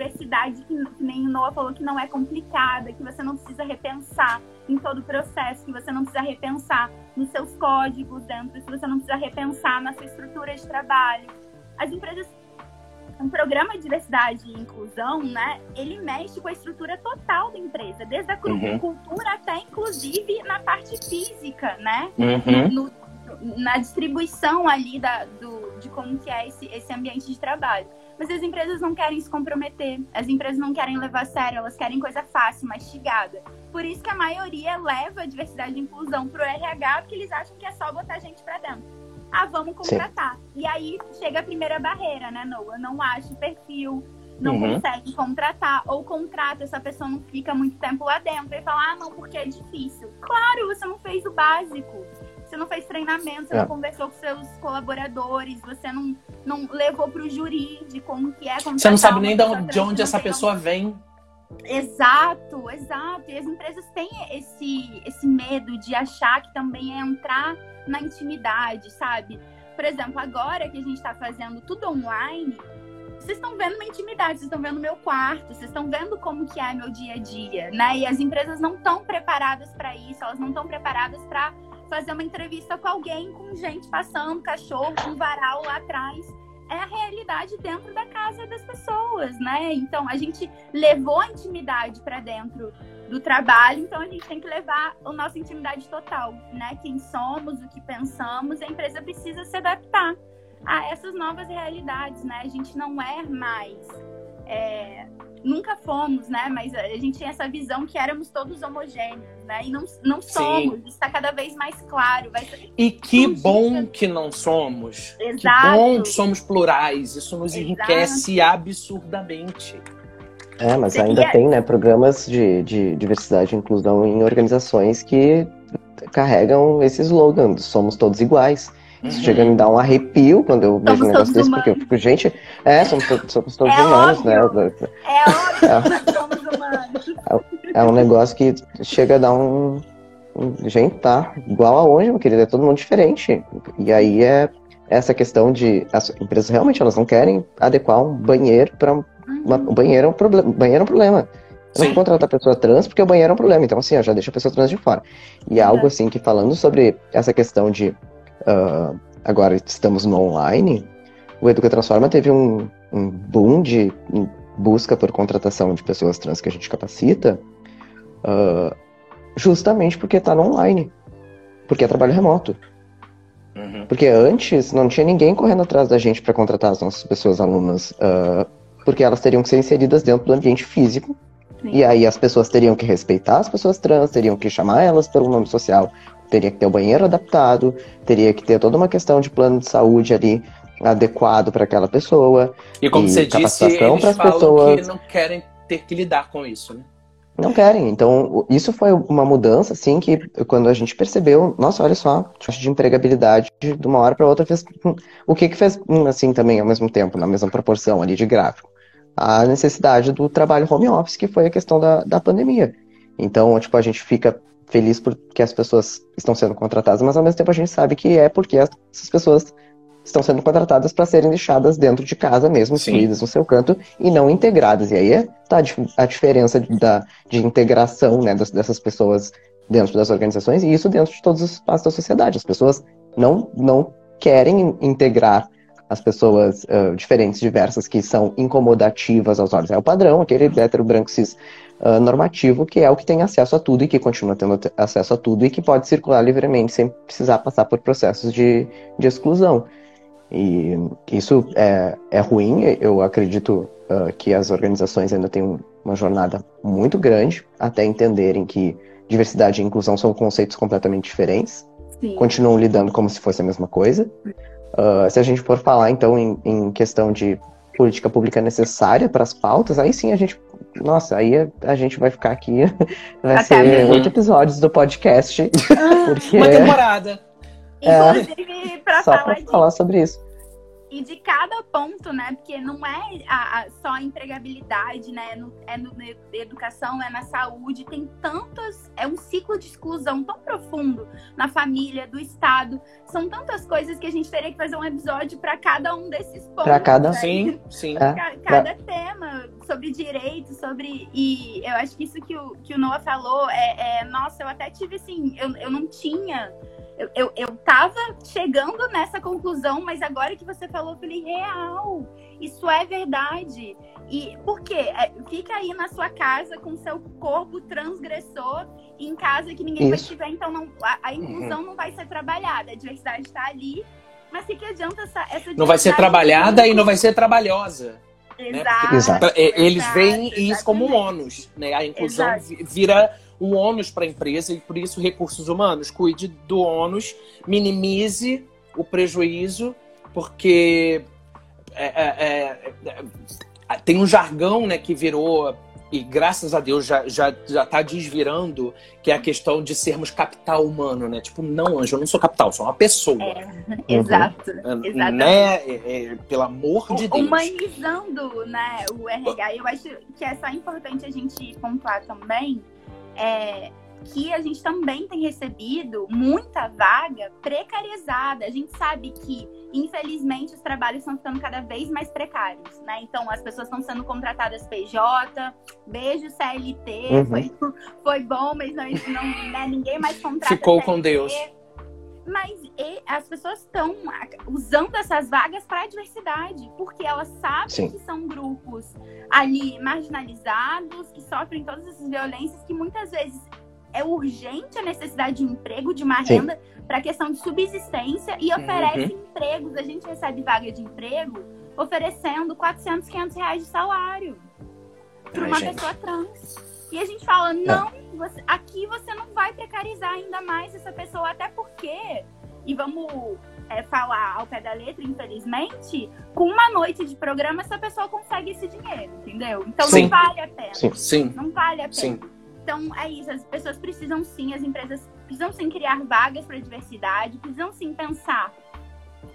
diversidade que, que nem o Noah falou que não é complicada, que você não precisa repensar em todo o processo, que você não precisa repensar nos seus códigos dentro, que você não precisa repensar na sua estrutura de trabalho. As empresas um programa de diversidade e inclusão, né, ele mexe com a estrutura total da empresa, desde a uhum. cultura até, inclusive, na parte física, né? Uhum. No, na distribuição ali da, do, de como que é esse, esse ambiente de trabalho. Mas as empresas não querem se comprometer, as empresas não querem levar a sério, elas querem coisa fácil, mastigada. Por isso que a maioria leva a diversidade e inclusão pro RH, porque eles acham que é só botar gente para dentro. Ah, vamos contratar. Sim. E aí chega a primeira barreira, né, Noah? Não acha o perfil, não uhum. consegue contratar, ou contrata, essa pessoa não fica muito tempo lá dentro e fala, ah, não, porque é difícil. Claro, você não fez o básico você não fez treinamento, você é. não conversou com seus colaboradores, você não, não levou para o de como que é. Você não sabe nem de onde essa pessoa vem. Exato, exato. E as empresas têm esse, esse medo de achar que também é entrar na intimidade, sabe? Por exemplo, agora que a gente está fazendo tudo online, vocês estão vendo minha intimidade, vocês estão vendo meu quarto, vocês estão vendo como que é meu dia a dia, né? E as empresas não estão preparadas para isso, elas não estão preparadas para fazer uma entrevista com alguém, com gente passando, cachorro, um varal lá atrás. É a realidade dentro da casa das pessoas, né? Então a gente levou a intimidade para dentro do trabalho, então a gente tem que levar a nossa intimidade total, né? Quem somos, o que pensamos, a empresa precisa se adaptar a essas novas realidades, né? A gente não é mais é, nunca fomos, né? Mas a gente tinha essa visão que éramos todos homogêneos, né? E não, não somos. Está cada vez mais claro. Ser... E que bom que não somos. Exato. Que bom que somos plurais. Isso nos Exato. enriquece absurdamente. É, mas ainda tem, né, programas de, de diversidade e inclusão em organizações que carregam esse slogan, somos todos iguais. Isso uhum. chega a me dar um arrepio quando eu vejo um negócio desse, porque eu fico, gente, é, somos, somos todos é humanos, né? óbvio. né? É óbvio é, somos humanos. É, é, um negócio que chega a dar um. gente, tá igual aonde, meu querido? É todo mundo diferente. E aí é essa questão de. As empresas realmente elas não querem adequar um banheiro para. Uhum. Um banheiro é um problema. Banheiro é um problema. Eu não vou contratar a pessoa trans porque o banheiro é um problema. Então, assim, ó, já deixa a pessoa trans de fora. E é algo assim que falando sobre essa questão de uh, agora estamos no online, o Educa Transforma teve um, um boom de busca por contratação de pessoas trans que a gente capacita, uh, justamente porque está no online, porque é trabalho remoto. Uhum. Porque antes não tinha ninguém correndo atrás da gente para contratar as nossas pessoas alunas, uh, porque elas teriam que ser inseridas dentro do ambiente físico. Sim. E aí as pessoas teriam que respeitar as pessoas trans, teriam que chamar elas pelo nome social, teria que ter o banheiro adaptado, teria que ter toda uma questão de plano de saúde ali adequado para aquela pessoa. E como e você disse, eles falam pessoas. que não querem ter que lidar com isso, né? Não querem. Então, isso foi uma mudança, assim, que quando a gente percebeu, nossa, olha só, taxa de empregabilidade de uma hora para outra fez. O que que fez, assim, também ao mesmo tempo, na mesma proporção ali de gráfico? A necessidade do trabalho home office, que foi a questão da, da pandemia. Então, tipo, a gente fica feliz porque as pessoas estão sendo contratadas, mas ao mesmo tempo a gente sabe que é porque essas pessoas estão sendo contratadas para serem deixadas dentro de casa mesmo, excluídas no seu canto e não integradas. E aí está a, dif- a diferença de, da, de integração né, dessas pessoas dentro das organizações e isso dentro de todos os espaços da sociedade. As pessoas não, não querem in- integrar as pessoas ah, diferentes, diversas, que são incomodativas aos olhos. É o padrão, aquele hétero branco cis ah, normativo, que é o que tem acesso a tudo e que continua tendo te- acesso a tudo e que pode circular livremente sem precisar passar por processos de, de exclusão. E isso é, é ruim, eu acredito ah, que as organizações ainda têm um- uma jornada muito grande até entenderem que diversidade e inclusão são conceitos completamente diferentes Sim. continuam lidando como se fosse a mesma coisa. Ah, se a gente for falar, então, em, em questão de política pública necessária para as pautas, aí sim a gente. Nossa, aí a, a gente vai ficar aqui. Vai Até ser oito episódios do podcast. Porque Uma temporada. Inclusive, pra só falar para de falar sobre isso. E de cada ponto, né? Porque não é a, a- só a empregabilidade, né? No- é no, na educação, é na saúde. Tem tantas. É um ciclo de exclusão tão profundo na família, do Estado. São tantas coisas que a gente teria que fazer um episódio para cada um desses pontos. Pra cada- né? Sim, sim. É. Ca- cada tema sobre direitos, sobre. E eu acho que isso que o, que o Noah falou é, é- Nossa, eu até tive assim. Eu, eu não tinha. Eu, eu, eu tava chegando nessa conclusão, mas agora que você falou, eu falei, real. Isso é verdade. E por quê? É, fica aí na sua casa com seu corpo transgressor, em casa que ninguém vai Isso. te ver, então não, a, a inclusão não vai ser trabalhada. A diversidade está ali. Mas o que adianta essa, essa Não vai ser trabalhada e não vai ser trabalhosa. Exato. Exato. É, Eles exato, veem isso como um exatamente. ônus, né? A inclusão Exato. vi- vira um ônus para a empresa e por isso recursos humanos cuide do ônus, minimize o prejuízo, porque é, é, é, é, tem um jargão, né, que virou e graças a Deus já já já está desvirando, que é a questão de sermos capital humano, né? Tipo, não, Anjo, eu não sou capital, sou uma pessoa. Exato. É, Exatamente. Né? É, é, pelo amor de Deus. Humanizando né, o RH. Eu acho que é só importante a gente pontuar também é, que a gente também tem recebido muita vaga precarizada. A gente sabe que, infelizmente, os trabalhos estão ficando cada vez mais precários, né? Então, as pessoas estão sendo contratadas PJ, beijo CLT, Uhum. foi, foi bom, mas não, não, né, ninguém mais contrata Ficou com CLT. Deus. Mas as pessoas estão usando essas vagas para a diversidade, porque elas sabem Sim. que são grupos ali marginalizados, que sofrem todas essas violências, que muitas vezes é urgente a necessidade de um emprego, de uma Sim. renda, para questão de subsistência, e oferece empregos. A gente recebe vaga de emprego oferecendo 400, 500 reais de salário para uma gente. pessoa trans. E a gente fala, não, você- aqui você não vai precarizar ainda mais essa pessoa, até porque, e vamos é, falar ao pé da letra, infelizmente, com uma noite de programa essa pessoa consegue esse dinheiro, entendeu? Então Sim. não vale a pena. Sim. Sim. Não vale a pena. Sim. Então é isso, as pessoas precisam sim, as empresas precisam sim criar vagas para diversidade, precisam sim pensar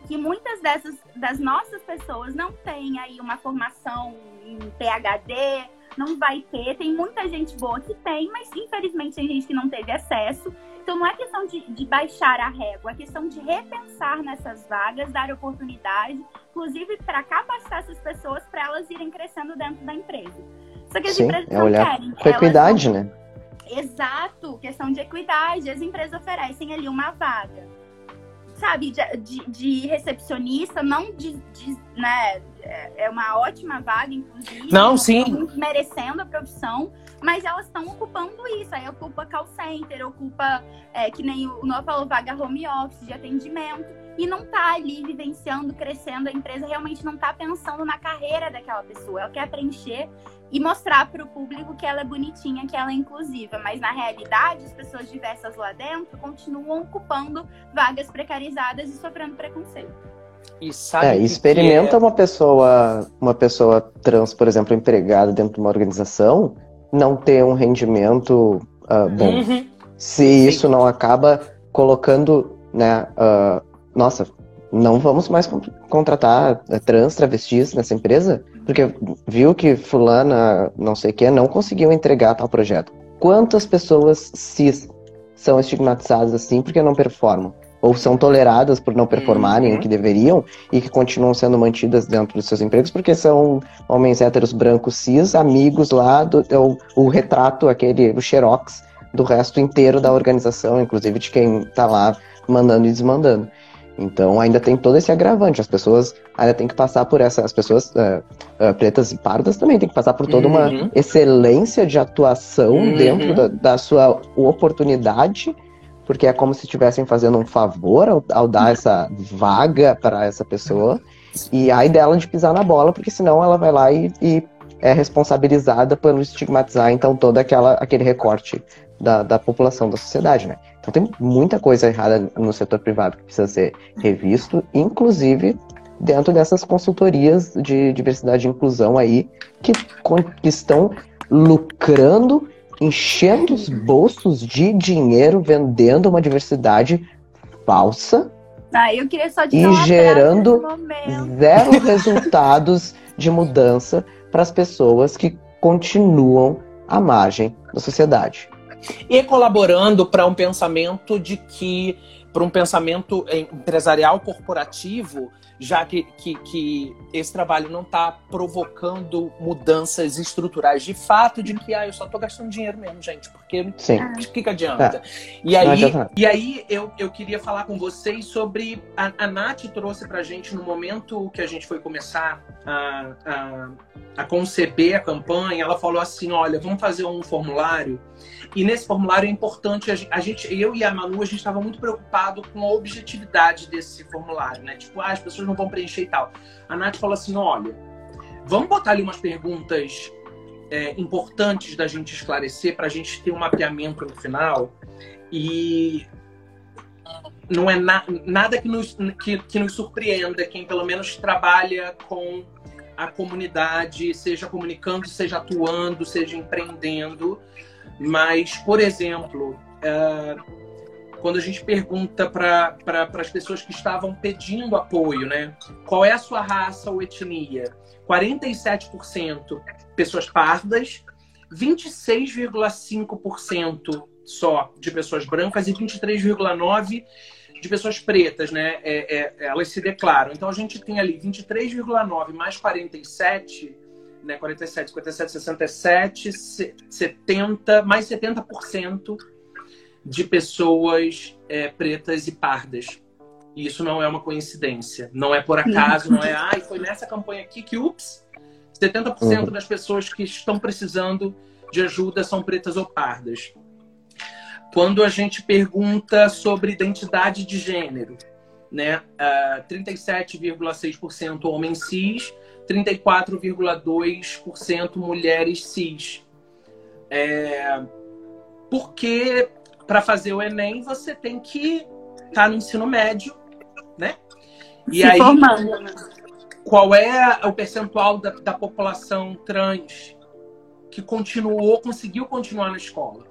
que muitas dessas das nossas pessoas não têm aí uma formação em PhD, não vai ter, tem muita gente boa que tem, mas infelizmente tem gente que não teve acesso. Então não é questão de, de baixar a régua, é questão de repensar nessas vagas, dar oportunidade, inclusive para capacitar essas pessoas para elas irem crescendo dentro da empresa. Só que as Sim, empresas é não olhar querem. com equidade, né? Exato, questão de equidade. As empresas oferecem ali uma vaga, sabe, de, de- de recepcionista, não de, de- né, é é uma ótima vaga, inclusive. Não, sim. estão merecendo a profissão, mas elas estão ocupando isso. Aí ocupa call center, ocupa, é, que nem o Noah falou, vaga home office de atendimento. E não tá ali vivenciando, crescendo. A empresa realmente não tá pensando na carreira daquela pessoa. Ela quer preencher e mostrar para o público que ela é bonitinha, que ela é inclusiva. Mas na realidade, as pessoas diversas lá dentro continuam ocupando vagas precarizadas e sofrendo preconceito. E sabe É, experimenta que é? uma pessoa, uma pessoa trans, por exemplo, empregada dentro de uma organização, não ter um rendimento ah, bom. Uhum. Se Sim. isso não acaba colocando, né, ah, nossa, não vamos mais con- contratar eh, trans, travestis nessa empresa, porque viu que fulana, não sei o que, não conseguiu entregar tal projeto. Quantas pessoas cis são estigmatizadas assim porque não performam? ou são toleradas por não performarem Uhum. o que deveriam e que continuam sendo mantidas dentro dos seus empregos porque são homens héteros brancos cis, amigos lá do é o, o retrato, aquele, o xerox do resto inteiro da organização, inclusive de quem tá lá mandando e desmandando. Então ainda tem todo esse agravante, as pessoas ainda têm que passar por essa, as pessoas eh, eh, pretas e pardas também têm que passar por toda uma Uhum. excelência de atuação Uhum. dentro da, da sua oportunidade, porque é como se estivessem fazendo um favor ao, ao dar essa vaga para essa pessoa, e aí dela de pisar na bola, porque senão ela vai lá e, e é responsabilizada por estigmatizar então todo aquela, aquele recorte da, da população da sociedade, né? Então tem muita coisa errada no setor privado que precisa ser revisto, inclusive dentro dessas consultorias de diversidade e inclusão aí que, que estão lucrando, enchendo os bolsos de dinheiro, vendendo uma diversidade falsa Ah, eu queria só E gerando zero resultados de mudança para as pessoas que continuam à margem da sociedade. E colaborando para um pensamento de que para um pensamento empresarial corporativo, já que, que, que esse trabalho não está provocando mudanças estruturais de fato, de que ah, eu só estou gastando dinheiro mesmo, gente, porque Sim. o que, que adianta? E Não aí, adianta e aí eu, eu queria falar com vocês sobre. A, a Nath trouxe pra gente no momento que a gente foi começar a, a, a conceber a campanha, ela falou assim: olha, vamos fazer um formulário. E nesse formulário é importante, a gen- a gente, eu e a Manu, a gente estava muito preocupado com a objetividade desse formulário, né? Tipo, ah, as pessoas não vão preencher e tal. A Nath falou assim: olha, vamos botar ali umas perguntas é, importantes da gente esclarecer para a gente ter um mapeamento no final e não é na- nada que nos, que, que nos surpreenda quem pelo menos trabalha com a comunidade, seja comunicando, seja atuando, seja empreendendo. Mas, por exemplo, é, quando a gente pergunta para pra, as pessoas que estavam pedindo apoio, né? Qual é a sua raça ou etnia? 47% pessoas pardas, 26,5% só de pessoas brancas e 23,9% de pessoas pretas, né? É, é, elas se declaram. Então a gente tem ali 23,9 mais 47, né? 47, 57, 67, se- 70, mais 70% de pessoas é, pretas e pardas. E isso não é uma coincidência. Não é por acaso, não é, ai, foi nessa campanha aqui que, ups, 70% Uhum. das pessoas que estão precisando de ajuda são pretas ou pardas. Quando a gente pergunta sobre identidade de gênero, né? ah, 37,6% homens cis, 34,2% mulheres cis. É, porque para fazer o Enem você tem que estar no ensino médio, né? E Se aí, formando. né? qual é o percentual da, da população trans que continuou, conseguiu continuar na escola,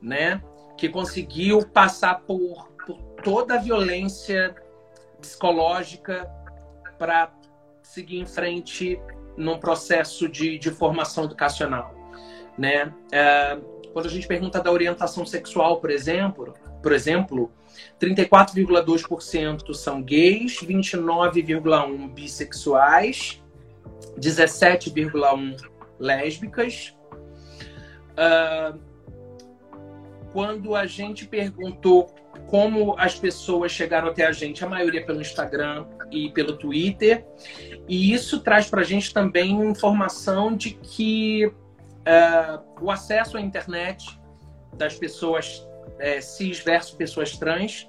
né? Que conseguiu passar por, por toda a violência psicológica para seguir em frente num processo de, de formação educacional, né? É, quando a gente pergunta da orientação sexual, por exemplo, por exemplo, 34,2% são gays, 29,1% bissexuais, 17,1% lésbicas. Ah, quando a gente perguntou como as pessoas chegaram até a gente, a maioria pelo Instagram e pelo Twitter, e isso traz para a gente também informação de que ah, o acesso à internet das pessoas é, cis versus pessoas trans,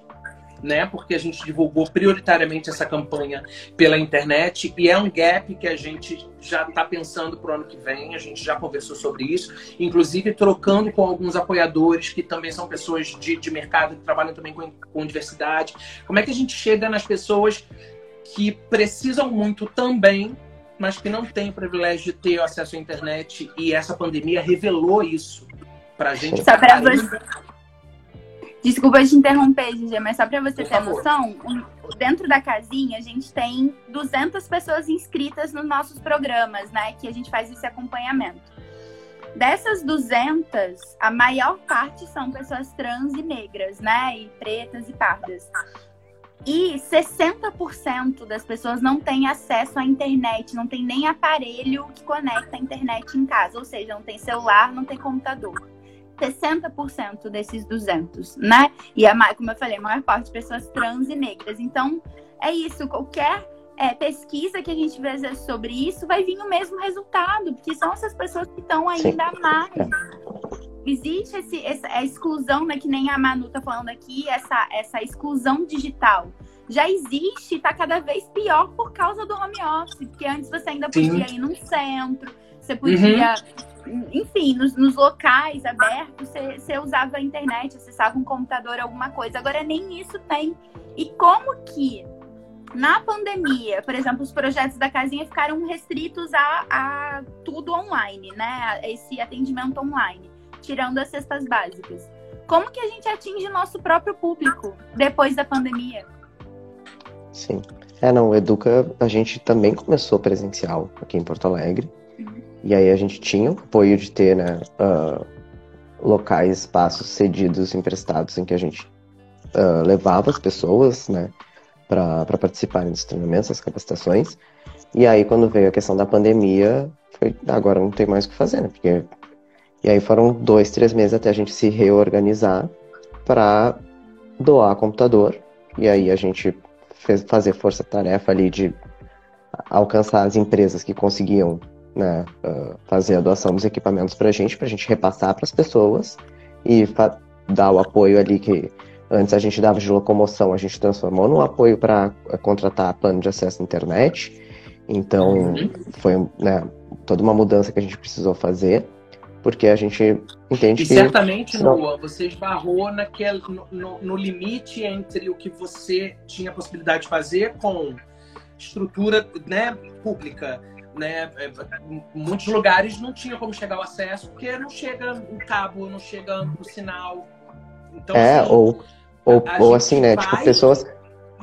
né? Porque a gente divulgou prioritariamente essa campanha pela internet e é um gap que a gente já está pensando para o ano que vem. A gente já conversou sobre isso, inclusive trocando com alguns apoiadores que também são pessoas de, de mercado que trabalham também com, com diversidade. Como é que a gente chega nas pessoas que precisam muito também, mas que não têm o privilégio de ter acesso à internet e essa pandemia revelou isso para a gente. Só caramba. você. Desculpa te interromper, Gigi, mas só pra você Por ter favor. noção, dentro da casinha a gente tem 200 pessoas inscritas nos nossos programas, né? Que a gente faz esse acompanhamento. Dessas 200, a maior parte são pessoas trans e negras, né? E pretas e pardas. E 60% das pessoas não têm acesso à internet, não tem nem aparelho que conecta a internet em casa, ou seja, não tem celular, não tem computador. 60% desses 200, né? E a, como eu falei, a maior parte de pessoas trans e negras. Então, é isso. Qualquer é, pesquisa que a gente fizer sobre isso vai vir o mesmo resultado, porque são essas pessoas que estão ainda Sim. mais. Existe esse, essa exclusão, né, que nem a Manu tá falando aqui, essa, essa exclusão digital. Já existe, está cada vez pior por causa do home office, porque antes você ainda podia Sim. ir num centro, você podia, uhum. enfim, nos, nos, locais abertos, você, você usava a internet, acessava um computador, alguma coisa. Agora nem isso tem. E como que na pandemia, por exemplo, os projetos da casinha ficaram restritos a, a tudo online, né? A esse atendimento online, tirando as cestas básicas. Como que a gente atinge nosso próprio público depois da pandemia? Sim. É, não, o Educa, a gente também começou presencial aqui em Porto Alegre. Uhum. E aí a gente tinha o apoio de ter, né, uh, locais, espaços cedidos, emprestados, em que a gente uh, levava as pessoas, né, para participarem dos treinamentos, das capacitações. E aí, quando veio a questão da pandemia, foi, agora não tem mais o que fazer, né? Porque... E aí foram dois, três meses até a gente se reorganizar para doar computador. E aí a gente fez fazer força-tarefa ali de alcançar as empresas que conseguiam né, uh, fazer a doação dos equipamentos para a gente, para a gente repassar para as pessoas e dar o apoio ali que Antes a gente dava de locomoção, a gente transformou no apoio para eh, contratar plano de acesso à internet. Então, uhum. foi né, toda uma mudança que a gente precisou fazer, porque a gente entende e que. certamente, não... Noah, você esbarrou naquele, no, no, limite entre o que você tinha a possibilidade de fazer com estrutura né, pública. Né? É, muitos lugares não tinham como chegar ao acesso, porque não chega o cabo, não chega o sinal. Então, é, assim, ou ou, ou assim, né? Tipo, vai, tipo, pessoas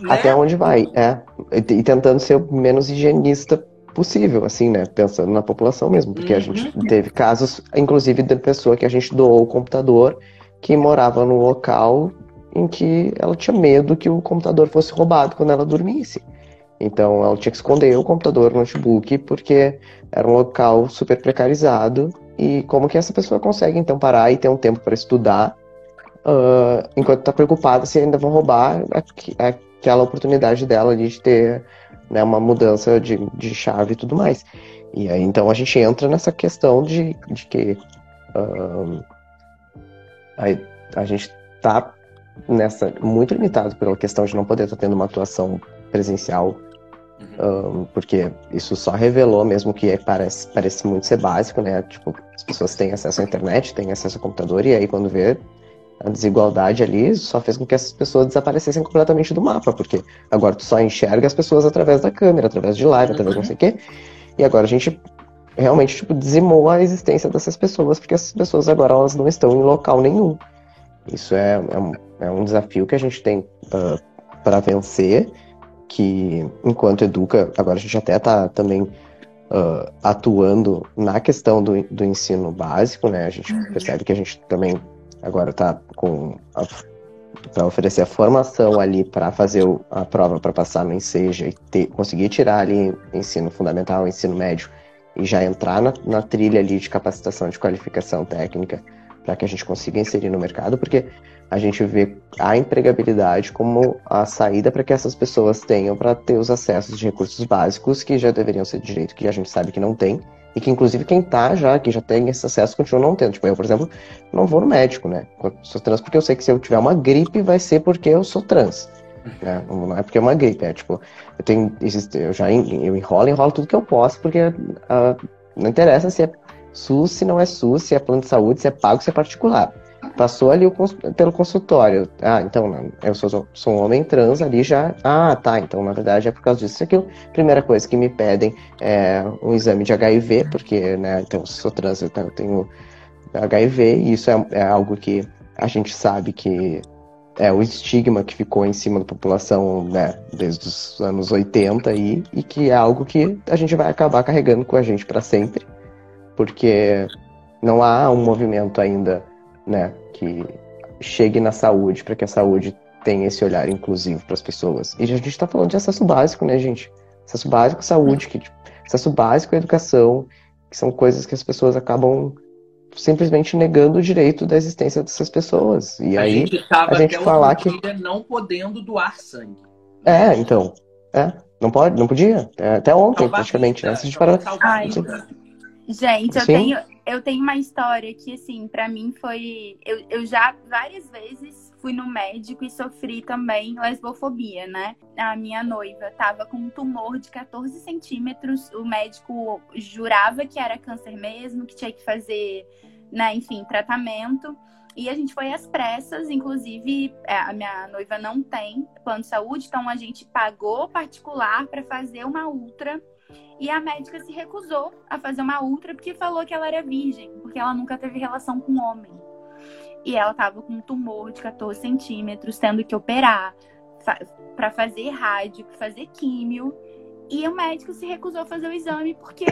né? até onde vai, é. E tentando ser o menos higienista possível, assim, né? Pensando na população mesmo. Porque uhum. a gente teve casos, inclusive, de pessoa que a gente doou o computador que morava no local em que ela tinha medo que o computador fosse roubado quando ela dormisse. Então ela tinha que esconder o computador, o notebook, porque era um local super precarizado. E como que essa pessoa consegue então parar e ter um tempo para estudar uh, enquanto está preocupada se ainda vão roubar aquela oportunidade dela de ter né, uma mudança de, de chave e tudo mais. E aí então a gente entra nessa questão de, de que a, a gente está nessa muito limitado pela questão de não poder estar tá tendo uma atuação presencial um, porque isso só revelou mesmo que parece, parece muito ser básico, né? Tipo, as pessoas têm acesso à internet, têm acesso ao computador, e aí quando vê, a desigualdade ali só fez com que essas pessoas desaparecessem completamente do mapa, porque agora tu só enxerga as pessoas através da câmera, através de live, através de não sei o quê. E agora a gente realmente tipo, dizimou a existência dessas pessoas, porque essas pessoas agora elas não estão em local nenhum. Isso é, é, um, é um desafio que a gente tem uh, para vencer, que enquanto educa, agora a gente até está também uh, atuando na questão do, do ensino básico, né? A gente uhum. percebe que a gente também agora está com para oferecer a formação ali para fazer o, a prova para passar no Enseja e ter, conseguir tirar ali ensino fundamental, ensino médio e já entrar na, na trilha ali de capacitação, de qualificação técnica para que a gente consiga inserir no mercado, porque a gente vê a empregabilidade como a saída para que essas pessoas tenham para ter os acessos de recursos básicos que já deveriam ser de direito, que a gente sabe que não tem, e que, inclusive, quem tá já, que já tem esse acesso, continua não tendo. Tipo, eu, por exemplo, não vou no médico, né? Sou trans porque eu sei que se eu tiver uma gripe, vai ser porque eu sou trans. Né? Não é porque é uma gripe, é tipo, eu tenho. Eu já eu enrolo, enrolo tudo que eu posso, porque uh, não interessa se é SUS, se não é SUS, se é plano de saúde, se é pago, se é particular. Passou ali o, pelo consultório. Ah, então, eu sou, sou um homem trans ali já. Ah, tá. Então, na verdade, é por causa disso. Aquilo. Primeira coisa que me pedem é um exame de HIV, porque, né, então, se sou trans, eu tenho HIV, e isso é, é algo que a gente sabe que é o estigma que ficou em cima da população né, desde os anos 80 aí, e que é algo que a gente vai acabar carregando com a gente para sempre, porque não há um movimento ainda, né, que chegue na saúde para que a saúde tenha esse olhar inclusivo para as pessoas. E a gente está falando de acesso básico, né, gente? Acesso básico à saúde, que, tipo, acesso básico à educação, que são coisas que as pessoas acabam simplesmente negando o direito da existência dessas pessoas. E a aí gente a gente até falar que não podendo doar sangue. é, então, é, não pode, não podia, é, até ontem Salvar praticamente, né? vida, Se a gente parar, Ai. Gente, eu Sim. tenho, eu tenho uma história que, assim, pra mim foi. Eu, eu já várias vezes fui no médico e sofri também lesbofobia, né? A minha noiva tava com um tumor de 14 centímetros. O médico jurava que era câncer mesmo, que tinha que fazer, né, enfim, tratamento. E a gente foi às pressas, inclusive é, a minha noiva não tem plano de saúde, então a gente pagou particular para fazer uma ultra e a médica se recusou a fazer uma ultra porque falou que ela era virgem, porque ela nunca teve relação com homem. E ela tava com um tumor de 14 centímetros, tendo que operar fa para fazer rádio, fazer químio. E o médico se recusou a fazer o exame porque.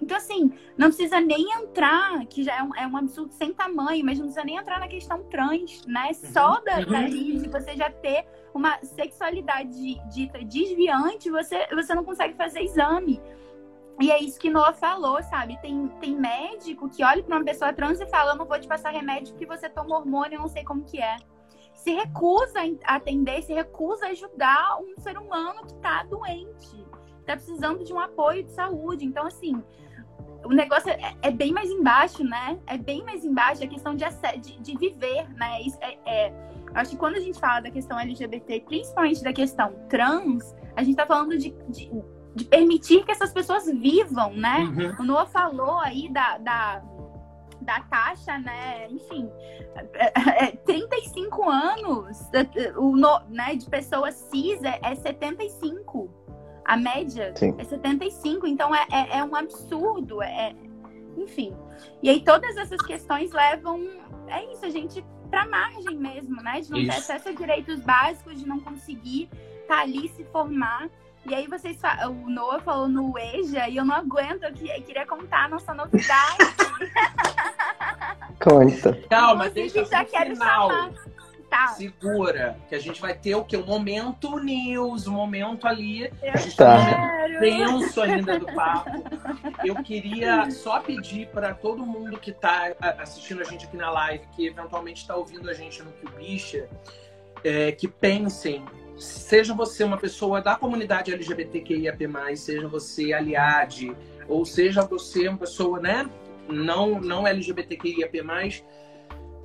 Então, assim, não precisa nem entrar, que já é um, é um absurdo sem tamanho, mas não precisa nem entrar na questão trans, né? Só da, dali, de você já ter uma sexualidade dita desviante, você, você não consegue fazer exame. E é isso que Noah falou, sabe? Tem, tem médico que olha para uma pessoa trans e fala: Eu não vou te passar remédio porque você toma hormônio, eu não sei como que é. Se recusa a atender, se recusa a ajudar um ser humano que tá doente, tá precisando de um apoio de saúde. Então, assim, o negócio é, é bem mais embaixo, né? É bem mais embaixo a questão de, de, de viver, né? Isso é, é, acho que quando a gente fala da questão LGBT, principalmente da questão trans, a gente tá falando de, de de permitir que essas pessoas vivam, né? Uhum. O Noah falou aí da, da, da taxa, né? Enfim, é, é, 35 anos o, né, de pessoas cis é, é 75. A média Sim. é 75, então é, é, é um absurdo. É, enfim. E aí todas essas questões levam. É isso, a gente pra margem mesmo, né? De não ter Isso. acesso a direitos básicos, de não conseguir estar ali se formar. E aí vocês o Noah falou no EJA e eu não aguento, eu que- eu queria contar a nossa novidade. conta. Calma, Inclusive, deixa já quero final. chamar. Tá, Segura, que a gente vai ter o quê? Um momento news, um momento ali. eu A gente Tá. tá denso ainda do papo. Eu queria só pedir para todo mundo que está assistindo a gente aqui na live, que eventualmente está ouvindo a gente no Que o Bicha, é, que pensem, seja você uma pessoa da comunidade LGBTQIAP+, seja você aliade, ou seja você uma pessoa, né, não, não LGBTQIAP+,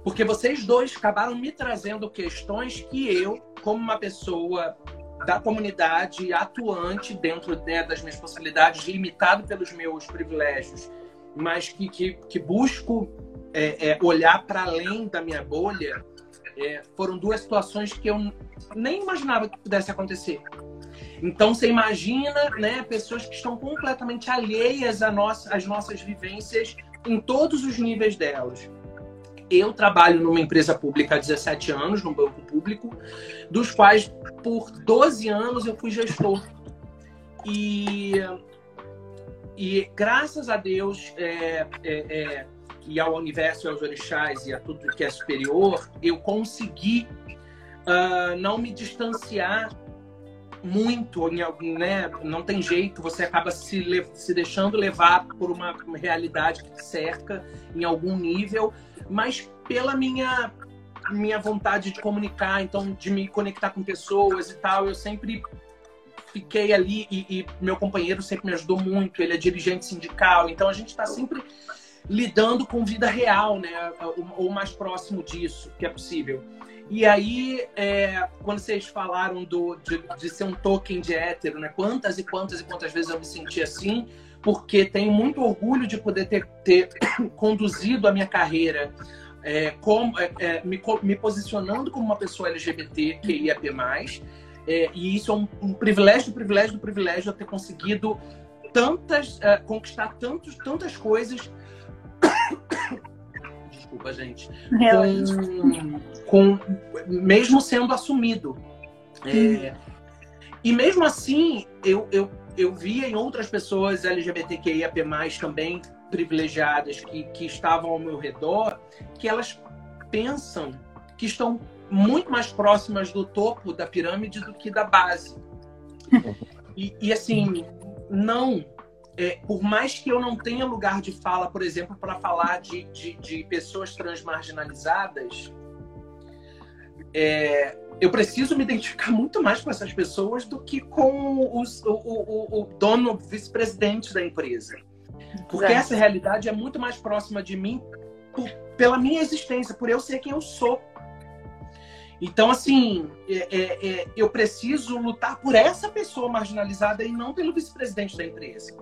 porque vocês dois acabaram me trazendo questões que eu, como uma pessoa da comunidade atuante dentro né, das minhas possibilidades, limitado pelos meus privilégios, mas que, que, que busco é, é, olhar para além da minha bolha, é, foram duas situações que eu nem imaginava que pudesse acontecer. Então você imagina, né, pessoas que estão completamente alheias nossa, às nossas vivências em todos os níveis delas. Eu trabalho numa empresa pública há 17 anos, num banco público, dos quais por 12 anos eu fui gestor. E, e graças a Deus é, é, é, e ao universo e aos orixás e a tudo que é superior, eu consegui uh, não me distanciar muito, né? Não tem jeito, você acaba se, se deixando levar por uma realidade que te cerca em algum nível, mas pela minha minha vontade de comunicar, então de me conectar com pessoas e tal, eu sempre fiquei ali e, e meu companheiro sempre me ajudou muito. Ele é dirigente sindical, então a gente está sempre lidando com vida real, né? Ou mais próximo disso que é possível. E aí, é, quando vocês falaram do, de, de, ser um token de hétero, né? Quantas e quantas e quantas vezes eu me senti assim, porque tenho muito orgulho de poder ter, ter conduzido a minha carreira é, como, é, me, me, posicionando como uma pessoa LGBT que ia ter mais. e isso é um, um, privilégio, do privilégio, do privilégio eu ter conseguido tantas, é, conquistar tantos, tantas coisas. Desculpa, gente. Com, com, mesmo sendo assumido. É, e mesmo assim, eu, eu, eu via em outras pessoas LGBTQIAP+, também privilegiadas que, que estavam ao meu redor, que elas pensam que estão muito mais próximas do topo da pirâmide do que da base. E, e assim, não. É, por mais que eu não tenha lugar de fala, por exemplo, para falar de, de, de, pessoas transmarginalizadas, é, eu preciso me identificar muito mais com essas pessoas do que com os, o, o, o dono, vice-presidente da empresa. Porque Exato. essa realidade é muito mais próxima de mim por, pela minha existência, por eu ser quem eu sou. Então, assim, é, é, é, eu preciso lutar por essa pessoa marginalizada e não pelo vice-presidente da empresa.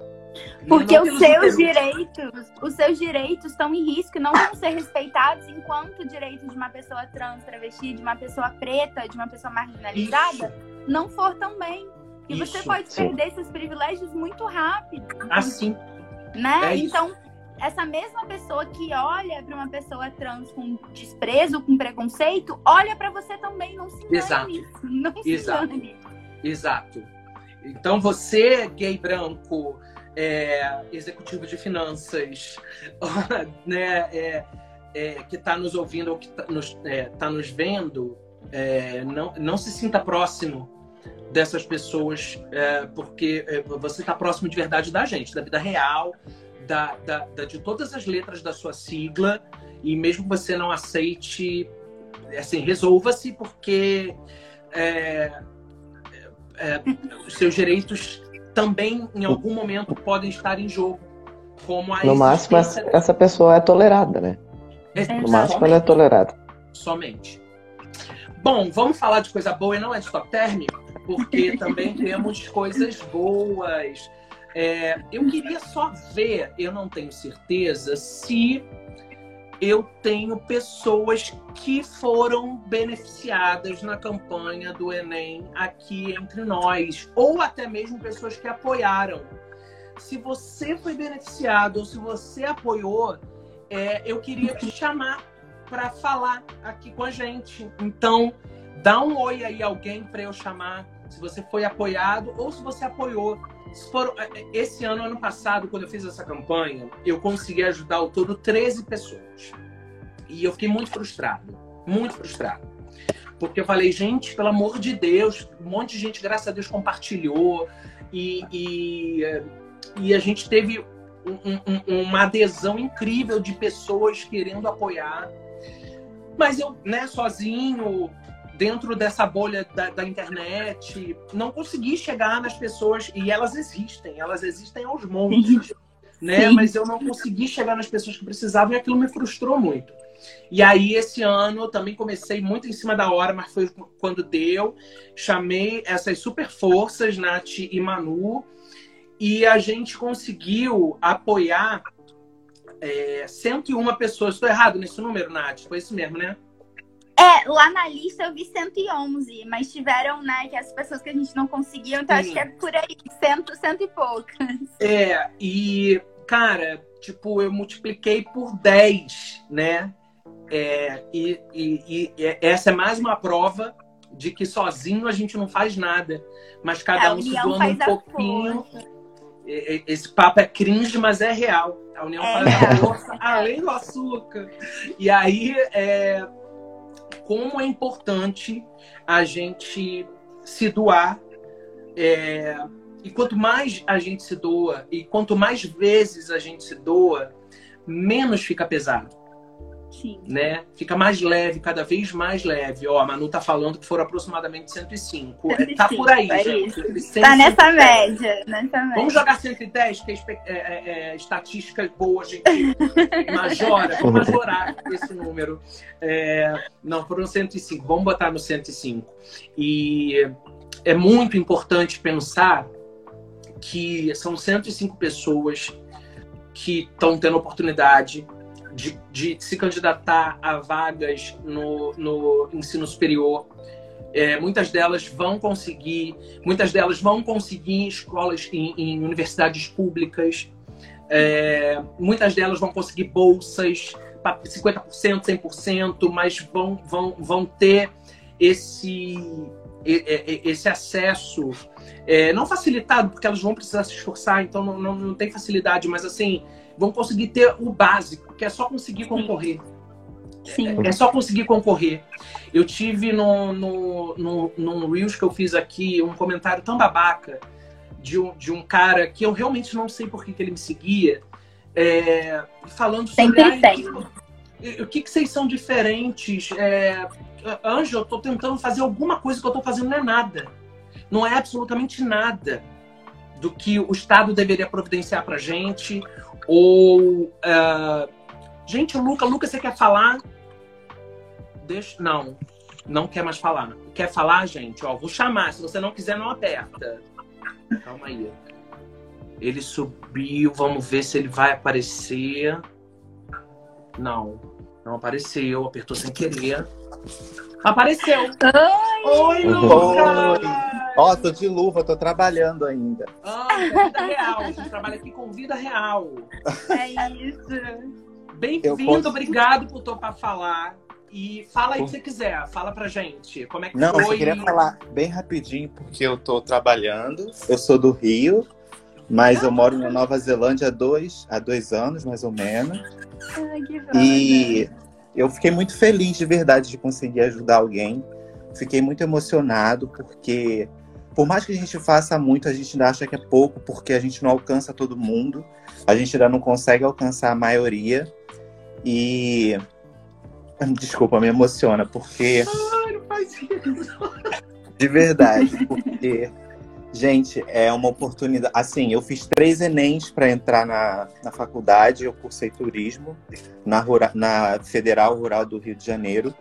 Porque os seus direitos, os seus direitos estão em risco e não vão ser respeitados enquanto o direito de uma pessoa trans, travesti, de uma pessoa preta, de uma pessoa marginalizada Isso. não for também. E Isso. você pode perder esses privilégios muito rápido. Assim. Né? É então, essa mesma pessoa que olha para uma pessoa trans com desprezo, com preconceito, olha para você também, não se engane. Exato. Não se Exato. engane. Exato. Então você, gay branco, é, executivo de finanças, né, é, é, que está nos ouvindo ou que está nos, é, tá nos vendo, é, não, não se sinta próximo dessas pessoas, é, porque você está próximo de verdade da gente, da vida real, da, da, da, de todas as letras da sua sigla e mesmo que você não aceite, assim, resolva-se porque é, os seus direitos também em algum momento podem estar em jogo. Como a no máximo essa pessoa é tolerada, né? No máximo ela é tolerada. Somente. Bom, vamos falar de coisa boa e não é de top term, porque também temos coisas boas. É, eu queria só ver, eu não tenho certeza, se eu tenho pessoas que foram beneficiadas na campanha do Enem aqui entre nós, ou até mesmo pessoas que apoiaram. Se você foi beneficiado ou se você apoiou, é, eu queria te chamar para falar aqui com a gente. Então, dá um oi aí alguém para eu chamar, se você foi apoiado ou se você apoiou foram, é, é, esse ano, ano passado, quando eu fiz essa campanha, eu consegui ajudar ao todo 13 pessoas. E eu fiquei muito frustrado, muito frustrado. Porque eu falei, gente, pelo amor de Deus, um monte de gente, graças a Deus, compartilhou. E, e, e a gente teve um, um, uma adesão incrível de pessoas querendo apoiar. Mas eu, né, sozinho, dentro dessa bolha da, da, internet, não consegui chegar nas pessoas, e elas existem, elas existem aos montes, né? Sim. Mas eu não consegui chegar nas pessoas que precisavam e aquilo me frustrou muito. E aí, esse ano, eu também comecei muito em cima da hora, mas foi quando deu. Chamei essas super forças, Nath e Manu, e a gente conseguiu apoiar é, 101 pessoas. Estou errado nesse número, Nath? Foi isso mesmo, né? É, lá na lista eu vi 111, mas tiveram, né, que as pessoas que a gente não conseguiu, então Sim. acho que é por aí, cento, cento e poucas. É, e, cara, tipo, eu multipliquei por 10, né? É, e, e, e, essa é mais uma prova de que sozinho a gente não faz nada, mas cada um se doando um pouquinho. Esse papo é cringe, mas é real. A união é faz a força, além do açúcar. E aí, é, como é importante a gente se doar. É, e quanto mais a gente se doa, e quanto mais vezes a gente se doa, menos fica pesado. Sim. Né? Fica mais leve, cada vez mais leve. Ó, a Manu tá falando que foram aproximadamente 105. 105 tá por aí, é gente. Tá nessa média, nessa média. Vamos jogar 110, que é, é, é, é estatística boa, a gente majora. Vamos majorar esse número. É, não, foram 105. Vamos botar no 105. E é muito importante pensar que são 105 pessoas que estão tendo oportunidade de, de se candidatar a vagas no, no ensino superior. É, muitas delas vão conseguir, muitas delas vão conseguir escolas, em, em universidades públicas. É, muitas delas vão conseguir bolsas para 50%, 100%, mas vão, vão, vão ter esse, esse acesso, é, não facilitado, porque elas vão precisar se esforçar, então não, não, não, tem facilidade, mas assim, vão conseguir ter o básico, que é só conseguir concorrer. Sim. É, é só conseguir concorrer. Eu tive no, no, no, no Reels que eu fiz aqui um comentário tão babaca de um, de um cara que eu realmente não sei por que, que ele me seguia, é, falando sobre. Sempre tem. O que, que vocês são diferentes? É, Anjo, eu tô tentando fazer alguma coisa que eu tô fazendo não é nada. Não é absolutamente nada do que o Estado deveria providenciar pra gente. Ou. Uh... Gente, Luca, Luca, você quer falar? Deixa. Não, não quer mais falar. Quer falar, gente? Ó, vou chamar. Se você não quiser, não aperta. Calma aí. Ele subiu, vamos ver se ele vai aparecer. Não, não apareceu, apertou sem querer. Apareceu! Oi, Oi Luca! Ó, oh, tô de luva, tô trabalhando ainda. Ah, é vida real. A gente trabalha aqui com vida real. É isso. Bem-vindo, posso... obrigado por topar falar. E fala aí o que você quiser, fala pra gente. Como é que Não, foi? Não, eu queria falar bem rapidinho, porque eu tô trabalhando. Eu sou do Rio, mas eu moro na Nova Zelândia há dois, há dois anos, mais ou menos. Ai, que e eu fiquei muito feliz de verdade de conseguir ajudar alguém. Fiquei muito emocionado, porque por mais que a gente faça muito, a gente ainda acha que é pouco, porque a gente não alcança todo mundo. A gente ainda não consegue alcançar a maioria. E Desculpa, me emociona, porque. Ai, não faz isso. De verdade, porque. Gente, é uma oportunidade. Assim, eu fiz três Enems para entrar na, na faculdade. Eu cursei turismo na, na Federal Rural do Rio de Janeiro.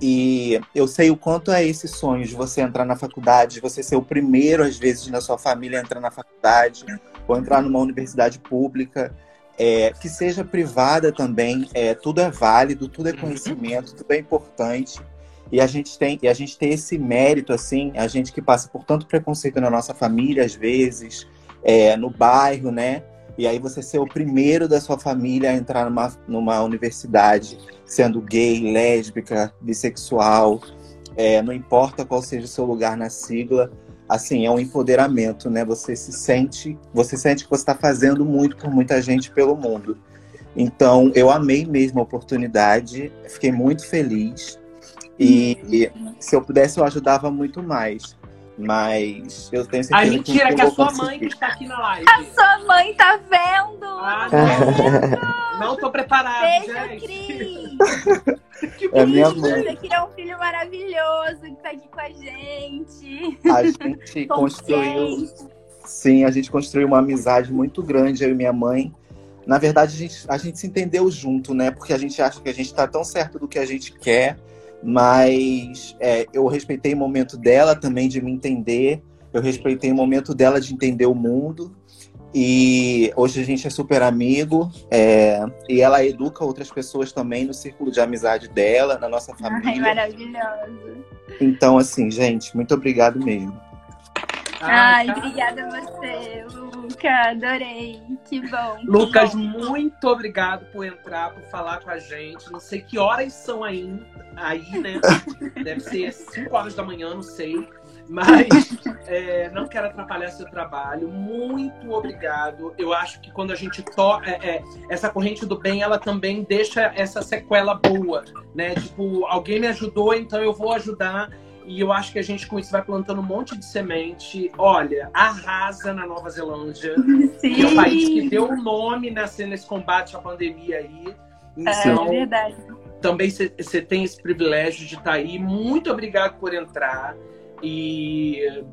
E eu sei o quanto é esse sonho de você entrar na faculdade, de você ser o primeiro, às vezes, na sua família a entrar na faculdade, ou entrar numa universidade pública é, que seja privada também, é, tudo é válido, tudo é uhum. conhecimento, tudo é importante. E a gente tem, e a gente tem esse mérito, assim, a gente que passa por tanto preconceito na nossa família, às vezes, é, no bairro, né? E aí você ser o primeiro da sua família a entrar numa, numa universidade, sendo gay, lésbica, bissexual, é, não importa qual seja o seu lugar na sigla, assim, é um empoderamento, né? Você se sente, você sente que você está fazendo muito por muita gente pelo mundo. Então, eu amei mesmo a oportunidade, fiquei muito feliz. E, e se eu pudesse, eu ajudava muito mais. Mas eu tenho certeza Ai, mentira, que, que a sua conseguir. mãe que está aqui na live. A sua mãe tá vendo! Ah, não. não tô preparado, Beijo, gente. Cris! que é minha mãe. Você que é um filho maravilhoso que tá aqui com a gente. A gente construiu. Sim, a gente construiu uma amizade muito grande, eu e minha mãe. Na verdade, a gente, a gente se entendeu junto, né? Porque a gente acha que a gente tá tão certo do que a gente quer mas é, eu respeitei o momento dela também de me entender, eu respeitei o momento dela de entender o mundo. E hoje a gente é super amigo. É, e ela educa outras pessoas também no círculo de amizade dela, na nossa família. Ai, maravilhoso. Então, assim, gente, muito obrigado mesmo. Ai, obrigada a você, Luca. Adorei. Que bom. Lucas, que bom. muito obrigado por entrar, por falar com a gente. Não sei que horas são aí, aí né? Deve ser 5 horas da manhã, não sei. Mas é, não quero atrapalhar seu trabalho. Muito obrigado. Eu acho que quando a gente toca. É, é, essa corrente do bem, ela também deixa essa sequela boa, né? Tipo, alguém me ajudou, então eu vou ajudar. E eu acho que a gente com isso vai plantando um monte de semente. Olha, arrasa na Nova Zelândia. Sim. Que é o país que deu o nome nesse, nesse combate à pandemia aí. Então, é verdade. Também você tem esse privilégio de estar tá aí. Muito obrigado por entrar. E.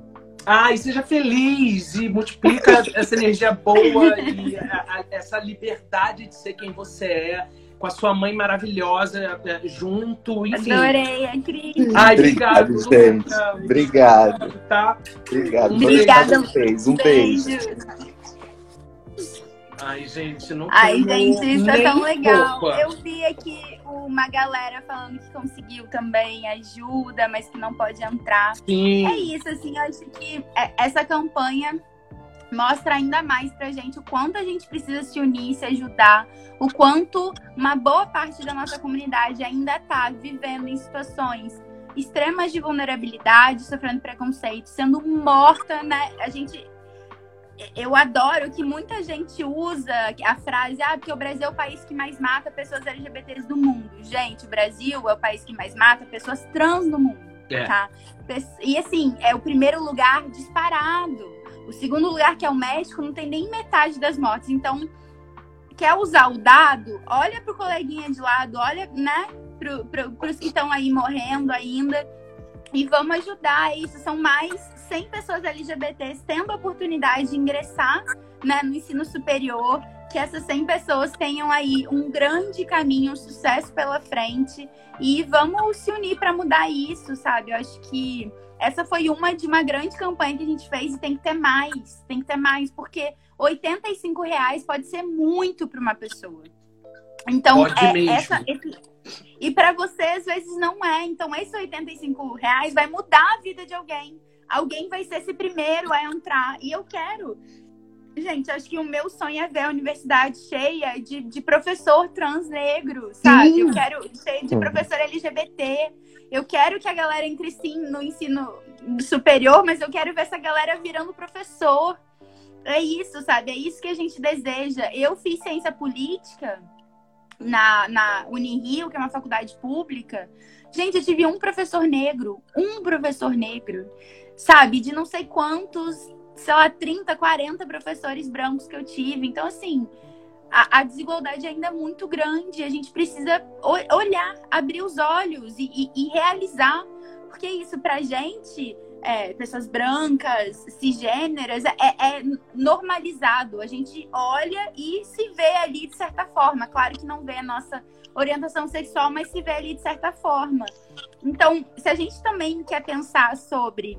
Ah, e seja feliz e multiplica essa energia boa e a, a, essa liberdade de ser quem você é com a sua mãe maravilhosa é, junto, enfim. Adorei, a Cris. Ai, obrigado, obrigado gente. Obrigado. Tá? Obrigado. Obrigada. Vocês. Um beijo. beijo. Ai, gente, não Ai, gente, isso é tão legal. Roupa. Eu vi aqui uma galera falando que conseguiu também ajuda, mas que não pode entrar. Sim. É isso, assim, eu acho que essa campanha mostra ainda mais pra gente o quanto a gente precisa se unir, se ajudar, o quanto uma boa parte da nossa comunidade ainda tá vivendo em situações extremas de vulnerabilidade, sofrendo preconceito, sendo morta, né? A gente eu adoro que muita gente usa a frase, ah, porque o Brasil é o país que mais mata pessoas LGBTs do mundo. Gente, o Brasil é o país que mais mata pessoas trans do mundo, é. tá? E assim, é o primeiro lugar disparado. O segundo lugar, que é o México, não tem nem metade das mortes. Então, quer usar o dado, olha pro coleguinha de lado, olha, né, pro, pro, pros que estão aí morrendo ainda. E vamos ajudar isso. São mais 100 pessoas LGBTs tendo a oportunidade de ingressar né, no ensino superior, que essas 100 pessoas tenham aí um grande caminho, um sucesso pela frente e vamos se unir para mudar isso, sabe? Eu acho que essa foi uma de uma grande campanha que a gente fez e tem que ter mais, tem que ter mais, porque 85 reais pode ser muito para uma pessoa. Então, é, essa, esse, e para você, às vezes, não é. Então, esses 85 reais vai mudar a vida de alguém alguém vai ser esse primeiro a entrar. E eu quero. Gente, acho que o meu sonho é ver a universidade cheia de, de professor trans negro, sabe? Sim. Eu quero cheia de professor LGBT. Eu quero que a galera entre sim no ensino superior, mas eu quero ver essa galera virando professor. É isso, sabe? É isso que a gente deseja. Eu fiz ciência política na, na Unirio, que é uma faculdade pública. Gente, eu tive um professor negro, um professor negro sabe, de não sei quantos, sei lá, 30, 40 professores brancos que eu tive. Então, assim, a, a desigualdade ainda é muito grande. A gente precisa olhar, abrir os olhos e, e, e realizar. Porque isso, pra gente, é, pessoas brancas, cisgêneras, é, é, normalizado. A gente olha e se vê ali de certa forma. Claro que não vê a nossa orientação sexual, mas se vê ali de certa forma. Então, se a gente também quer pensar sobre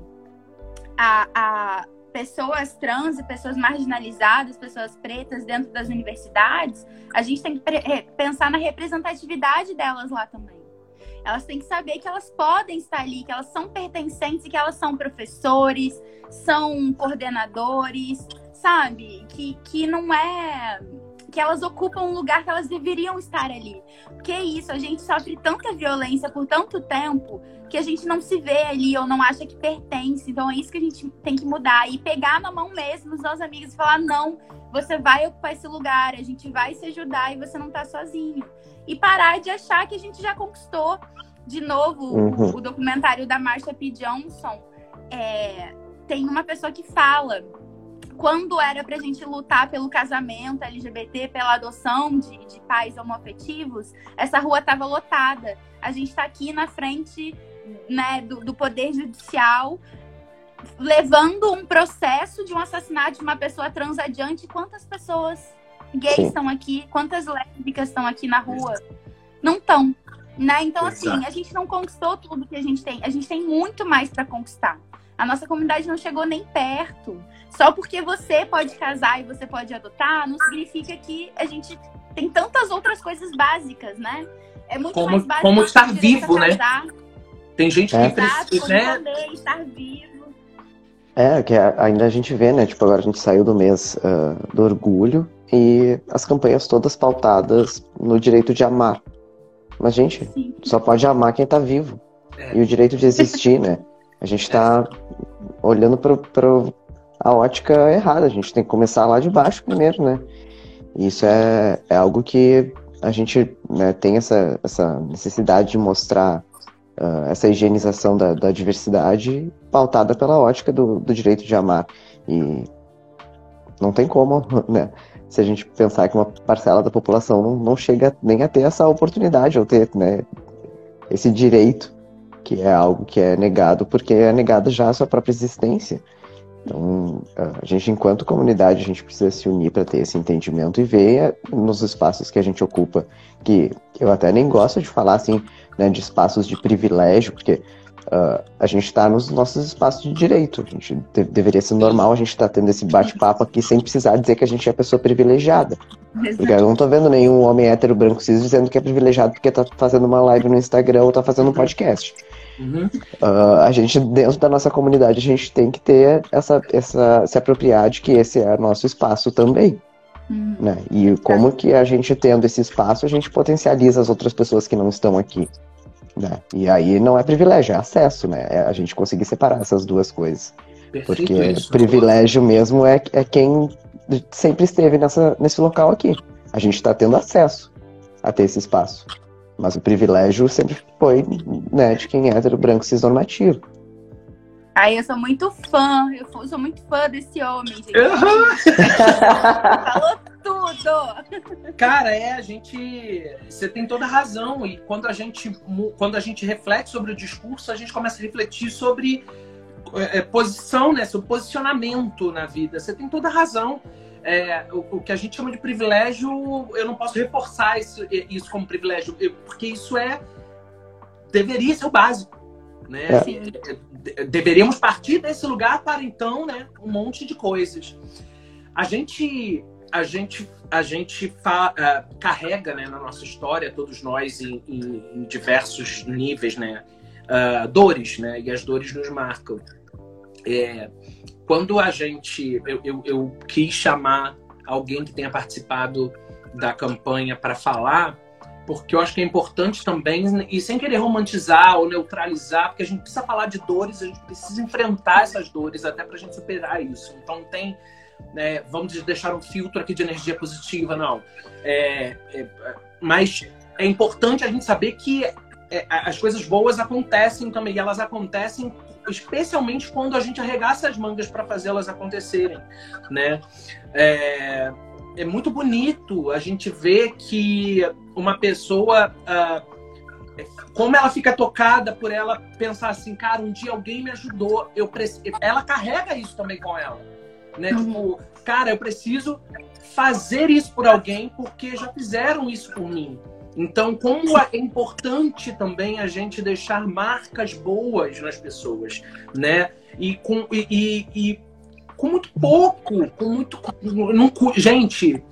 a, a pessoas trans e pessoas marginalizadas, pessoas pretas dentro das universidades, a gente tem que pensar na representatividade delas lá também. Elas têm que saber que elas podem estar ali, que elas são pertencentes que elas são professores, são coordenadores, sabe? Que, que não é que elas ocupam um lugar que elas deveriam estar ali. Porque é isso, a gente sofre tanta violência por tanto tempo que a gente não se vê ali ou não acha que pertence. Então é isso que a gente tem que mudar e pegar na mão mesmo os nossos amigos e falar: não, você vai ocupar esse lugar, a gente vai se ajudar e você não tá sozinho. E parar de achar que a gente já conquistou. De novo, uhum. o, o, documentário da Marsha P. Johnson é, tem uma pessoa que fala quando era pra gente lutar pelo casamento LGBT, pela adoção de, de pais homoafetivos, essa rua estava lotada. A gente está aqui na frente né, do, do Poder Judicial, levando um processo de um assassinato de uma pessoa trans adiante. Quantas pessoas gays Sim. estão aqui? Quantas lésbicas estão aqui na rua? Não estão. Né? Então, assim, Exato. assim, a gente não conquistou tudo que a gente tem. A gente tem muito mais para conquistar. A nossa comunidade não chegou nem perto. Só porque você pode casar e você pode adotar, não significa que a gente tem tantas outras coisas básicas, né? É muito como, mais básico. Como estar vivo, né? Tem gente é. que precisa, né? Estar vivo. É, que ainda a gente vê, né? Tipo, agora a gente saiu do mês uh, do orgulho e as campanhas todas pautadas no direito de amar. Mas, gente, Sim. só pode amar quem tá vivo. É. E o direito de existir, né? A gente tá olhando para a ótica errada. A gente tem que começar lá de baixo primeiro, né? Isso é, é algo que a gente né, tem essa, essa necessidade de mostrar uh, essa higienização da, da, diversidade pautada pela ótica do, do, direito de amar. E não tem como, né? Se a gente pensar que uma parcela da população não, não chega nem a ter essa oportunidade ou ter né, esse direito, que é algo que é negado porque é negado já a sua própria existência. Então, a gente, enquanto comunidade, a gente precisa se unir para ter esse entendimento e ver nos espaços que a gente ocupa, que eu até nem gosto de falar assim, né, de espaços de privilégio, porque uh, a gente está nos nossos espaços de direito. A gente de deveria ser normal a gente estar tá tendo esse bate-papo aqui sem precisar dizer que a gente é pessoa privilegiada. Porque eu não estou vendo nenhum homem hétero branco cis dizendo que é privilegiado porque está fazendo uma live no Instagram ou está fazendo um podcast. Uhum. Uh, a gente, dentro da nossa comunidade, a gente tem que ter essa, essa, se apropriar de que esse é nosso espaço também. Uhum. Né? E como que a gente tendo esse espaço, a gente potencializa as outras pessoas que não estão aqui. Né? E aí não é privilégio, é acesso, né? É a gente conseguir separar essas duas coisas. Perfeito Porque isso. privilégio mesmo é, é quem sempre esteve nessa, nesse local aqui. A gente está tendo acesso a ter esse espaço. Mas o privilégio sempre foi né, de quem é hétero, branco, cisnormativo. Aí eu sou muito fã, eu sou muito fã desse homem, gente. Falou tudo! Cara, é, a gente. Você tem toda a razão. E quando a gente, quando a gente reflete sobre o discurso, a gente começa a refletir sobre é, é, posição, né? Sobre posicionamento na vida. Você tem toda a razão. É, o, o que a gente chama de privilégio, eu não posso reforçar isso, isso como privilégio, porque isso é. deveria ser o básico. Né? É. Assim, de- deveríamos partir desse lugar para então, né, um monte de coisas. A gente, a gente, a gente fa- ah, carrega, né, na nossa história, todos nós em, em- em diversos níveis, né, ah, dores, né, e as dores nos marcam. É, quando a gente, eu, eu, eu quis chamar alguém que tenha participado da campanha para falar, porque eu acho que é importante também, e sem querer romantizar ou neutralizar, porque a gente precisa falar de dores, a gente precisa enfrentar essas dores até para a gente superar isso. Então tem, né, vamos deixar um filtro aqui de energia positiva, não. É, é, mas é importante a gente saber que é, as coisas boas acontecem também, e elas acontecem especialmente quando a gente arregaça as mangas para fazê-las acontecerem, né? É, é muito bonito a gente ver que uma pessoa, ah, como ela fica tocada por ela pensar assim, cara, um dia alguém me ajudou, eu preci... ela carrega isso também com ela, né? Tipo, cara, eu preciso fazer isso por alguém porque já fizeram isso por mim. Então, como é importante também a gente deixar marcas boas nas pessoas, né? E com, e, e- com muito pouco, com muito. Não, gente,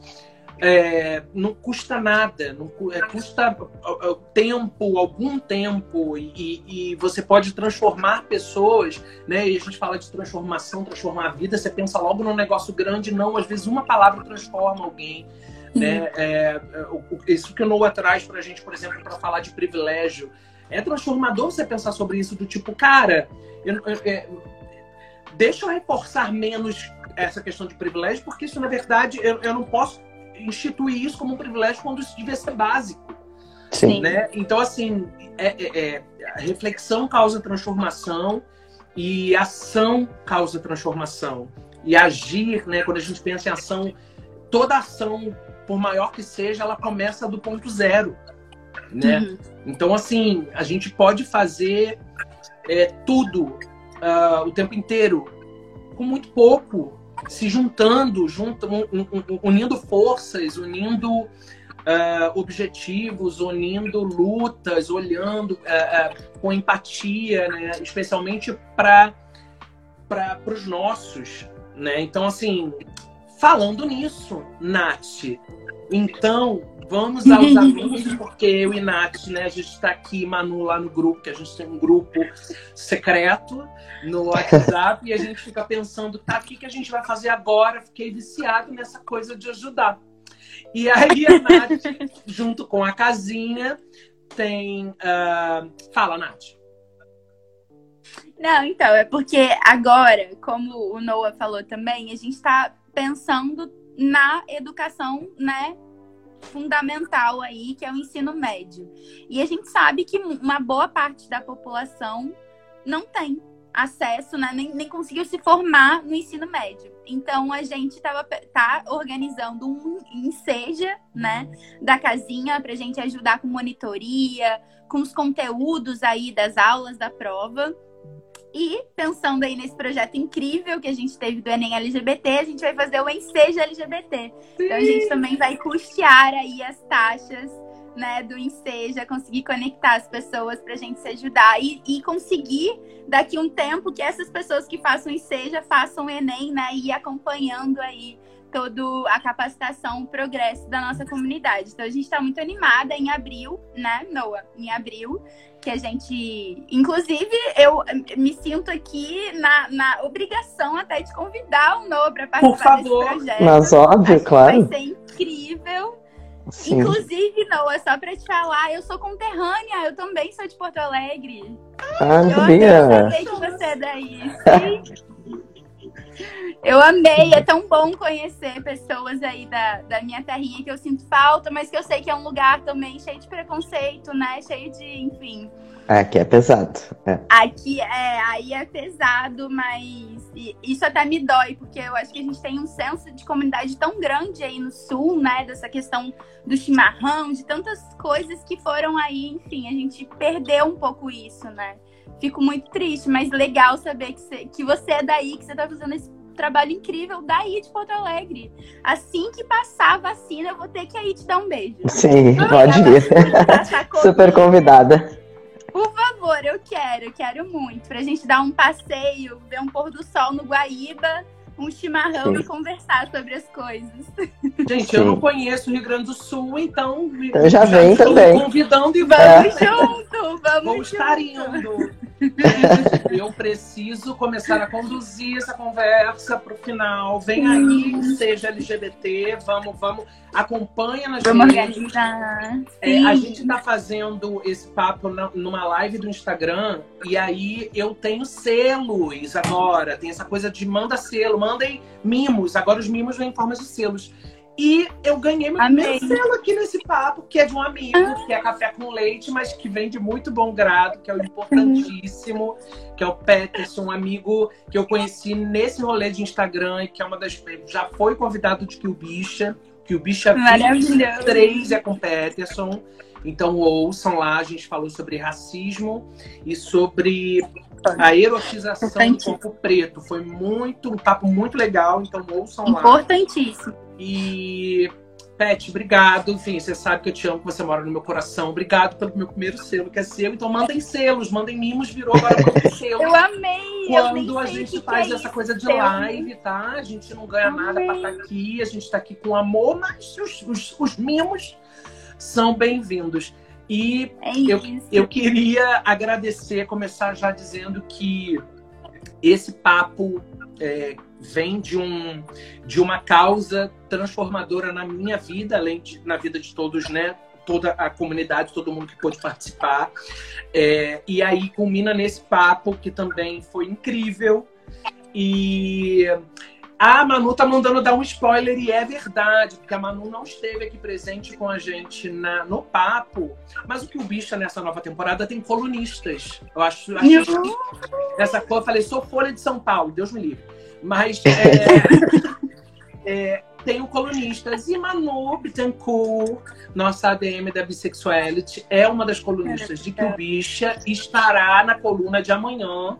é, não custa nada, não é, custa ó, ó, tempo, algum tempo, e- e você pode transformar pessoas, né? E a gente fala de transformação, transformar a vida, você pensa logo num negócio grande, não, às vezes uma palavra transforma alguém. Né? É, é, isso que o Noah traz pra gente, por exemplo, para falar de privilégio. É transformador você pensar sobre isso, do tipo, cara, eu- eu- é, deixa eu reforçar menos essa questão de privilégio, porque isso, na verdade, eu, eu não posso instituir isso como um privilégio quando isso devia ser básico. Sim. Né? Então, assim, é, é- é, a reflexão causa transformação e ação causa transformação. E agir, né, quando a gente pensa em ação, toda ação, por maior que seja, ela começa do ponto zero. Né? Uhum. Então, assim, a gente pode fazer é, tudo ah, o tempo inteiro com muito pouco, se juntando, junto, un- un- un- unindo forças, unindo ah, objetivos, unindo lutas, olhando ah, com empatia, né? especialmente para os nossos. Né? Então, assim, falando nisso, Nath, então vamos aos anúncios, porque eu e Nath, né, a gente está aqui, Manu, lá no grupo, que a gente tem um grupo secreto no WhatsApp, e a gente fica pensando, tá, o que, que a gente vai fazer agora? Fiquei viciado nessa coisa de ajudar. E aí a Nath, junto com a casinha, tem. ah, Fala, Nath. Não, então, é porque agora, como o Noah falou também, a gente está pensando na educação, né, fundamental aí, que é o ensino médio. E a gente sabe que uma boa parte da população não tem acesso, né, nem, nem conseguiu se formar no ensino médio. Então a gente tava, tá organizando um enseja, né, da casinha pra gente ajudar com monitoria, com os conteúdos aí das aulas da prova. E pensando aí nesse projeto incrível que a gente teve do Enem LGBT, a gente vai fazer o Enseja LGBT. Então a gente também vai custear aí as taxas né, do Enseja, conseguir conectar as pessoas para a gente se ajudar e, e conseguir daqui um tempo que essas pessoas que façam Enseja façam o Enem, né, e ir acompanhando aí toda a capacitação, o progresso da nossa comunidade. Então a gente está muito animada em abril, né, Noah? Em abril, que a gente. Inclusive, eu me sinto aqui na, na obrigação até de convidar o Noah para participar favor. desse projeto. Mas óbvio, Acho que claro. Vai ser incrível. Sim. Inclusive, Noah, só pra te falar, eu sou conterrânea, eu também sou de Porto Alegre. Ah, Eu sabia. saber que você é daí. Sim. Eu amei, é tão bom conhecer pessoas aí da, da minha terrinha que eu sinto falta, mas que eu sei que é um lugar também cheio de preconceito, né? Cheio de, enfim. Aqui é pesado. É. Aqui é, aí é pesado, mas isso até me dói, porque eu acho que a gente tem um senso de comunidade tão grande aí no sul, né? Dessa questão do chimarrão, de tantas coisas que foram aí, enfim, a gente perdeu um pouco isso, né? Fico muito triste, mas legal saber que você, que você é daí, que você tá fazendo esse trabalho incrível daí de Porto Alegre. Assim que passar a vacina, eu vou ter que aí te dar um beijo. Sim, pode ir. Super convidada. Por favor, eu quero, eu quero muito. Pra gente dar um passeio, ver um pôr do sol no Guaíba, um chimarrão Sim. e conversar sobre as coisas. Gente, eu Sim. não conheço o Rio Grande do Sul, então. Então já vem também. convidando e Vamos vamos. junto, vamos Vou junto. estar indo. Eu preciso começar a conduzir essa conversa pro final. Vem aí, seja LGBT, vamos, vamos, acompanha nas Vamos redes. organizar. É, a gente tá fazendo esse papo na- numa live do Instagram e aí eu tenho selos agora. Tem essa coisa de manda selo, mandem mimos. Agora os mimos vêm em forma de selos. E eu ganhei meu primeiro selo aqui nesse papo, que é de um amigo, que é café com leite, mas que vem de muito bom grado, que é o importantíssimo, que é o Peterson, um amigo que eu conheci nesse rolê de Instagram e que é uma das. Já foi convidado de Kill Bicha, que o Bicha Maravilhoso. 23 é com Peterson. Então ouçam lá, a gente falou sobre racismo e sobre a erotização do corpo preto. Foi muito, um papo muito legal, então ouçam lá. Importantíssimo. E Pet, obrigado. Enfim, você sabe que eu te amo, que você mora no meu coração. Obrigado pelo meu primeiro selo, que é seu. Então mandem selos, mandem mimos, virou agora mandem selos. Eu amei. eu Quando a sei gente o faz é essa isso. coisa de Selo. live, tá? A gente não ganha nada pra estar aqui, a gente tá aqui com amor, mas os, os, os mimos são bem-vindos. E É isso. eu queria agradecer, começar já dizendo que esse papo é, vem de, um, de uma causa transformadora na minha vida, além de na vida de todos, né? Toda a comunidade, todo mundo que pôde participar. É, e aí culmina nesse papo que também foi incrível. E a Manu tá mandando dar um spoiler e é verdade, porque a Manu não esteve aqui presente com a gente na, no papo, mas o que o bicha nessa nova temporada tem colunistas. Eu acho, acho que essa cor, eu falei, sou Folha de São Paulo, Deus me livre. Mas é, é, tenho colunistas e Manu Bittencourt, nossa ADM da Bissexuality, é uma das colunistas de que o bicha estará na coluna de amanhã.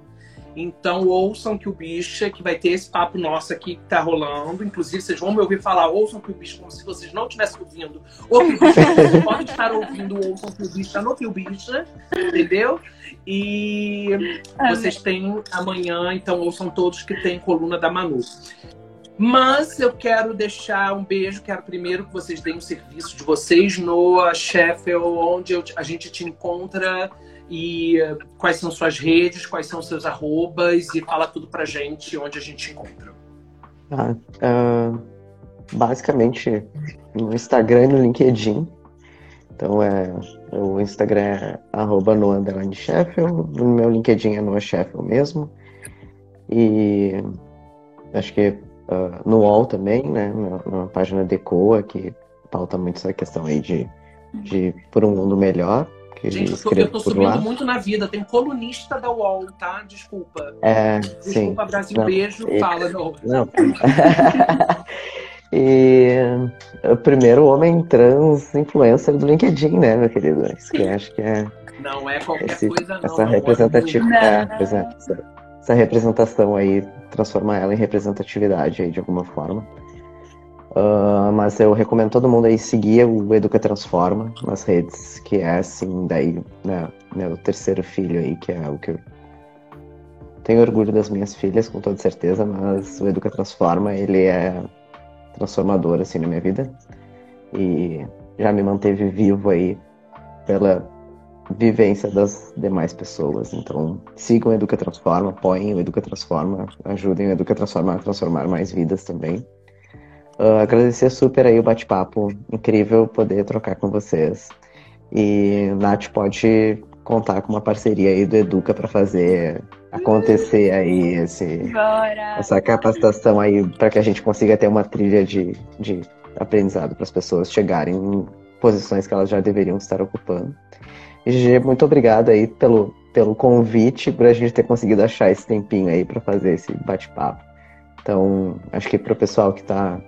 Então ouçam que o bicha, que vai ter esse papo nosso aqui que tá rolando. Inclusive, vocês vão me ouvir falar, ouçam que o bicha, como se vocês não estivessem ouvindo. Ou que o bicha, vocês podem estar ouvindo, ouçam que o bicha no que o bicha, entendeu? E vocês têm amanhã, então ouçam todos que tem coluna da Manu. Mas eu quero deixar um beijo, quero primeiro que vocês deem o serviço de vocês no Sheffield, onde eu- a gente te encontra e eh, quais são suas redes, quais são seus arrobas e fala tudo pra gente onde a gente encontra. Ah, ah, basicamente no Instagram e no LinkedIn. Então é o Instagram é arroba no underline Sheffield, no meu LinkedIn é no Sheffield mesmo. E acho que ah, no UOL também, né? Na, na página Decoa, que pauta muito essa questão aí de, de por um mundo melhor. Gente, eu tô, eu tô subindo lá. muito na vida. Tem colunista da UOL, tá? Desculpa. É, sim. Desculpa, Brasil. Não. Beijo. E- Fala, não. Não. e o primeiro homem trans influencer do LinkedIn, né, meu querido? Isso que acho que é Não é qualquer esse- coisa, não. essa é pois é, essa, essa representação aí, transformar ela em representatividade aí de alguma forma. Ah, mas eu recomendo todo mundo aí seguir o Educa Transforma nas redes, que é assim, daí, né, meu terceiro filho aí, que é o que eu tenho orgulho das minhas filhas, com toda certeza, mas o Educa Transforma, ele é transformador, assim, na minha vida. E já me manteve vivo aí pela vivência das demais pessoas. Então, sigam o Educa Transforma, apoiem o Educa Transforma, ajudem o Educa Transforma a transformar mais vidas também. Uh, agradecer super aí o bate-papo. Incrível poder trocar com vocês. E Nath pode contar com uma parceria aí do Educa para fazer acontecer aí esse, Bora! essa capacitação aí para que a gente consiga ter uma trilha de, de aprendizado para as pessoas chegarem em posições que elas já deveriam estar ocupando. Gigi, muito obrigado aí pelo, pelo convite, por a gente ter conseguido achar esse tempinho aí para fazer esse bate-papo. Então, acho que para o pessoal que está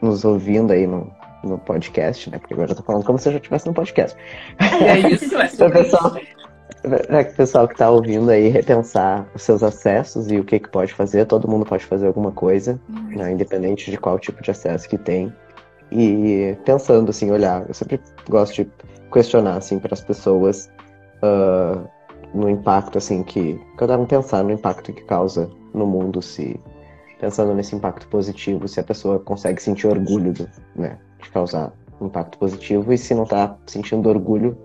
nos ouvindo aí no, no podcast, né? Porque agora eu tô falando como se eu já estivesse no podcast. É isso, é Para o sobre pessoal, pra que o pessoal que está ouvindo aí repensar os seus acessos e o que, que pode fazer. Todo mundo pode fazer alguma coisa, né, independente de qual tipo de acesso que tem. E pensando assim, olhar, eu sempre gosto de questionar assim para as pessoas ah, no impacto assim que cada um pensar no impacto que causa no mundo se pensando nesse impacto positivo, se a pessoa consegue sentir orgulho do, né, de causar impacto positivo e se não está sentindo orgulho,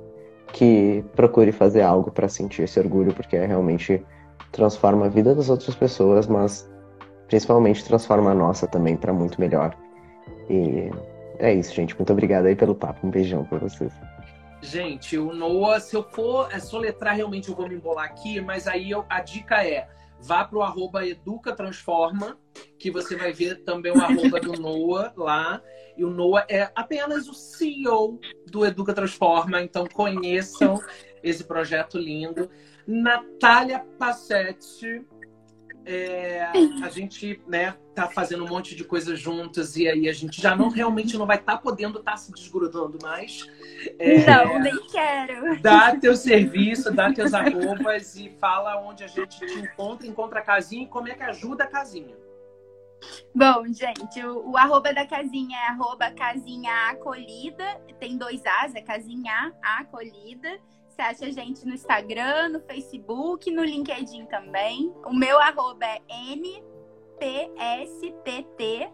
que procure fazer algo para sentir esse orgulho, porque é realmente transforma a vida das outras pessoas, mas principalmente transforma a nossa também para muito melhor. E é isso, gente. Muito obrigado aí pelo papo. Um beijão para vocês. Gente, o Noah, se eu for é, soletrar, realmente eu vou me embolar aqui, mas aí eu- a dica é vá pro arroba educatransforma, que você vai ver também o arroba do Noah lá. E o Noah é apenas o CEO do Educa Transforma, então conheçam esse projeto lindo. Natália Passetti, é, a gente né, tá fazendo um monte de coisas juntas e aí a gente já não realmente não vai estar podendo estar se desgrudando mais. É, Não, nem quero. Dá teu serviço, dá teus arrobas e fala onde a gente te encontra, encontra a casinha e como é que ajuda a casinha. Bom, gente, o, o arroba da casinha é arroba casinha acolhida. Tem dois As, é casinha acolhida. Você acha a gente no Instagram, no Facebook, no LinkedIn também. O meu arroba é NPSTT,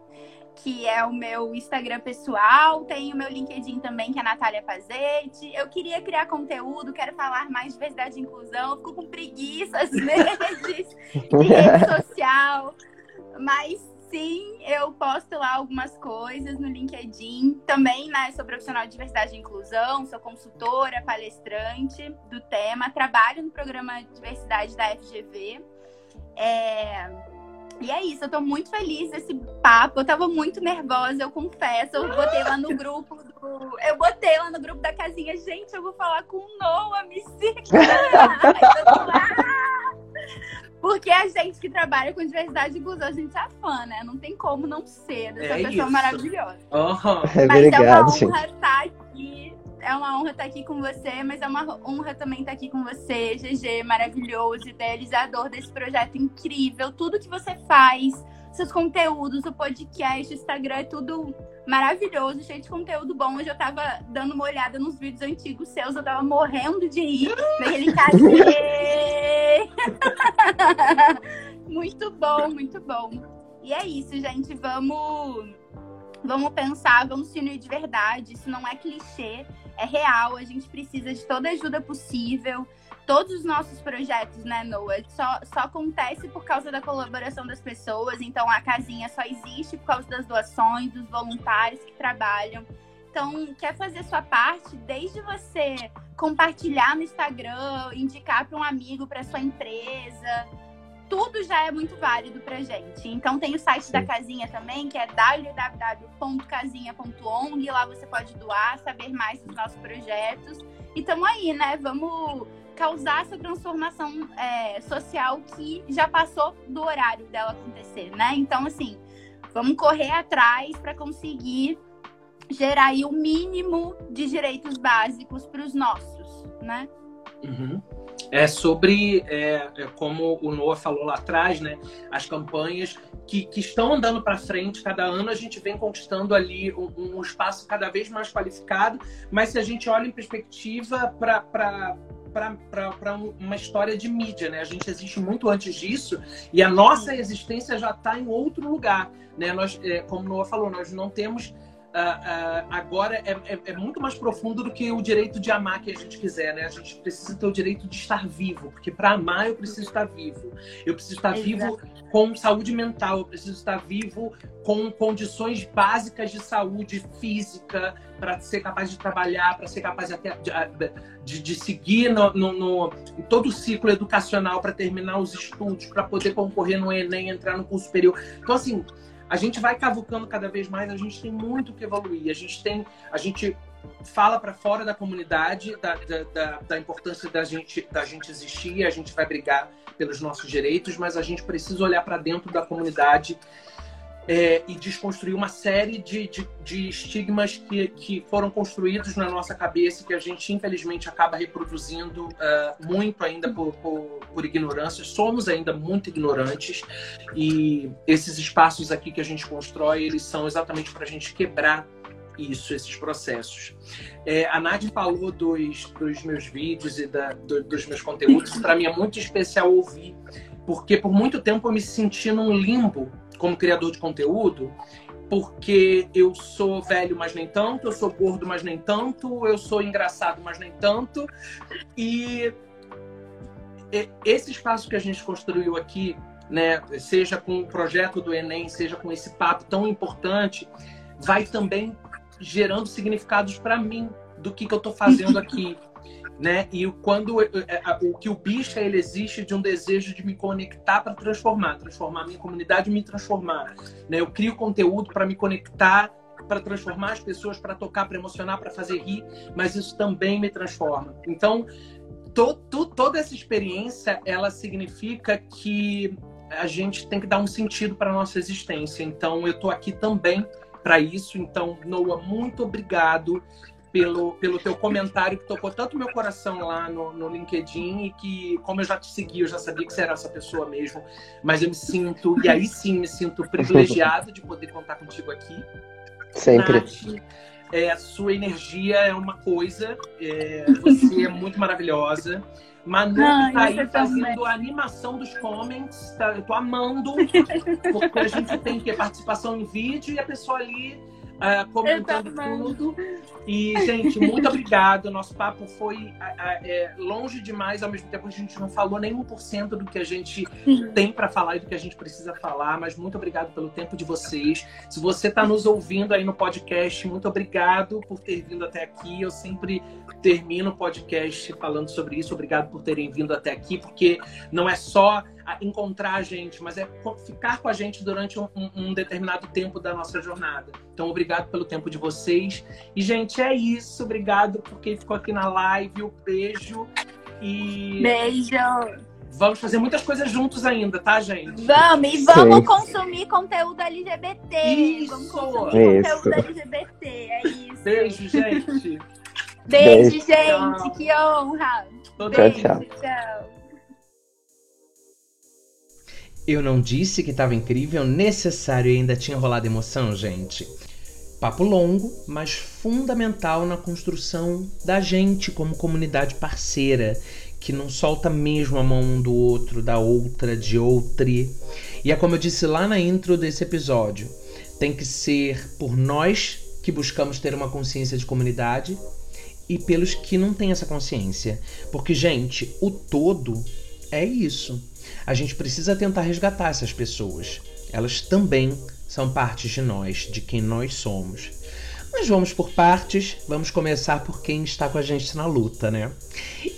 que é o meu Instagram pessoal. Tem o meu LinkedIn também, que é Natália Pazetti. Eu queria criar conteúdo, quero falar mais de diversidade e inclusão. Eu fico com preguiça às vezes em rede social. Mas sim, eu posto lá algumas coisas no LinkedIn. Também, né, sou profissional de diversidade e inclusão, sou consultora, palestrante do tema, trabalho no programa Diversidade da FGV. É... E é isso, eu tô muito feliz desse papo. Eu tava muito nervosa, eu confesso. Eu botei lá no grupo do. Eu botei lá no grupo da casinha, gente, eu vou falar com o Noah, me siga! Eu tô lá. Porque a gente que trabalha com diversidade e inclusão, a gente é fã, né? Não tem como não ser dessa É pessoa isso. maravilhosa. Aham. Mas é uma obrigado, gente. honra estar aqui. É uma honra estar aqui com você, mas é uma honra também estar aqui com você, GG, maravilhoso, idealizador desse projeto incrível. Tudo que você faz, seus conteúdos, o podcast, o Instagram, é tudo maravilhoso, cheio de conteúdo bom. Hoje eu tava dando uma olhada nos vídeos antigos seus, eu tava morrendo de rir. Naquele cadê? muito bom, muito bom. E é isso, gente. Vamos vamos pensar, vamos se unir de verdade. Isso não é clichê, é real. A gente precisa de toda ajuda possível. Todos os nossos projetos, né, Noah, só, só acontece por causa da colaboração das pessoas. Então, a casinha só existe por causa das doações, dos voluntários que trabalham. Então, quer fazer sua parte, desde você compartilhar no Instagram, indicar para um amigo, para sua empresa, tudo já é muito válido pra gente. Então tem o site da Casinha também, que é www.casinha.ong. Lá você pode doar, saber mais dos nossos projetos. E tamo aí, né? Vamos causar essa transformação é, social que já passou do horário dela acontecer, né? Então, assim, vamos correr atrás para conseguir gerar aí o mínimo de direitos básicos para os nossos, né? Uhum. É sobre, é, é como o Noah falou lá atrás, né? As campanhas que, que estão andando para frente. Cada ano a gente vem conquistando ali um, um espaço cada vez mais qualificado. Mas se a gente olha em perspectiva para para uma história de mídia, né? A gente existe muito antes disso e a nossa existência já está em outro lugar, né? Nós, é, como Noah falou, nós não temos uh, agora é, é, é, muito mais profundo do que o direito de amar que a gente quiser, né? A gente precisa ter o direito de estar vivo, porque para amar eu preciso estar vivo. Eu preciso estar Exato. vivo com saúde mental, eu preciso estar vivo com condições básicas de saúde física para ser capaz de trabalhar, para ser capaz até de, de, de seguir no, no, no, todo o ciclo educacional para terminar os estudos, para poder concorrer no Enem, entrar no curso superior. Então, assim, a gente vai cavucando cada vez mais, a gente tem muito que evoluir. A gente tem, a gente fala para fora da comunidade da, da, da, da, importância da gente, da gente existir, a gente vai brigar pelos nossos direitos, mas a gente precisa olhar para dentro da comunidade é, e desconstruir uma série de, de, de, estigmas que, que foram construídos na nossa cabeça que a gente, infelizmente, acaba reproduzindo uh, muito ainda por, por, por, ignorância. Somos ainda muito ignorantes e esses espaços aqui que a gente constrói, eles são exatamente para a gente quebrar isso, esses processos. É, a Nádia falou dos, dos meus vídeos e da, do, dos meus conteúdos. Para mim é muito especial ouvir, porque por muito tempo eu me senti num limbo como criador de conteúdo, porque eu sou velho, mas nem tanto, eu sou gordo, mas nem tanto, eu sou engraçado, mas nem tanto. E esse espaço que a gente construiu aqui, né, seja com o projeto do Enem, seja com esse papo tão importante, vai também gerando significados para mim do que, que eu estou fazendo aqui, né? E quando é, o que o bicho ele existe de um desejo de me conectar para transformar, transformar minha comunidade, me transformar, né? Eu crio conteúdo para me conectar, para transformar as pessoas, para tocar, para emocionar, para fazer rir, mas isso também me transforma. Então, to, to, toda essa experiência ela significa que a gente tem que dar um sentido para nossa existência. Então, eu estou aqui também para isso. Então, Noah, muito obrigado pelo, pelo teu comentário que tocou tanto meu coração lá no, no LinkedIn e que, como eu já te segui, eu já sabia que você era essa pessoa mesmo, mas eu me sinto, e aí sim me sinto privilegiado de poder contar contigo aqui. Sempre. Nath, é, a sua energia é uma coisa, é, você é muito maravilhosa. Manu Ai, tá aí fazendo também. a animação dos comments, tá? eu tô amando, porque a gente tem que participação em vídeo e a pessoa ali uh, comentando tudo. E, gente, muito obrigado. Nosso papo foi uh, é, longe demais, ao mesmo tempo a gente não falou nem 1% do que a gente tem para falar e do que a gente precisa falar, mas muito obrigado pelo tempo de vocês. Se você está nos ouvindo aí no podcast, muito obrigado por ter vindo até aqui. Eu sempre termino o podcast falando sobre isso. Obrigado por terem vindo até aqui, porque não é só encontrar a gente, mas é ficar com a gente durante um, um, determinado tempo da nossa jornada. Então, obrigado pelo tempo de vocês. E, gente, é isso. Obrigado por quem ficou aqui na live. Um beijo. E. Beijo! Vamos fazer muitas coisas juntos ainda, tá, gente? Vamos, e vamos Sim. consumir conteúdo LGBT. Isso. Vamos consumir isso. conteúdo LGBT. É isso. Beijo, gente. Beijo, Beijo. gente. Tchau. Que honra. Beijo, tchau. tchau. Eu não disse que estava incrível, necessário e ainda tinha rolado emoção, gente? Papo longo, mas fundamental na construção da gente como comunidade parceira, que não solta mesmo a mão um do outro, da outra, de outri. E é como eu disse lá na intro desse episódio: tem que ser por nós que buscamos ter uma consciência de comunidade e pelos que não têm essa consciência. Porque, gente, o todo é isso a gente precisa tentar resgatar essas pessoas. Elas também são partes de nós, de quem nós somos. Mas vamos por partes, vamos começar por quem está com a gente na luta, né?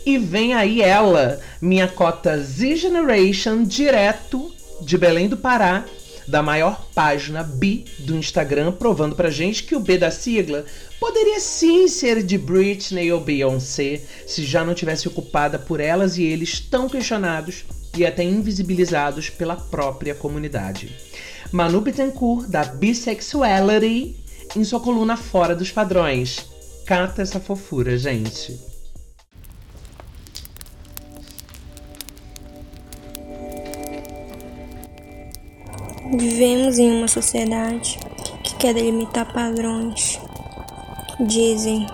E vem aí ela, minha cota Z Generation, direto de Belém do Pará, da maior página bi do Instagram, provando pra gente que o B da sigla poderia sim ser de Britney ou Beyoncé, se já não tivesse ocupada por elas e eles tão questionados e até invisibilizados pela própria comunidade. Manu Bittencourt, da Bisexuality, em sua coluna Fora dos Padrões. Cata essa fofura, gente. Vivemos em uma sociedade que quer delimitar padrões. Dizem,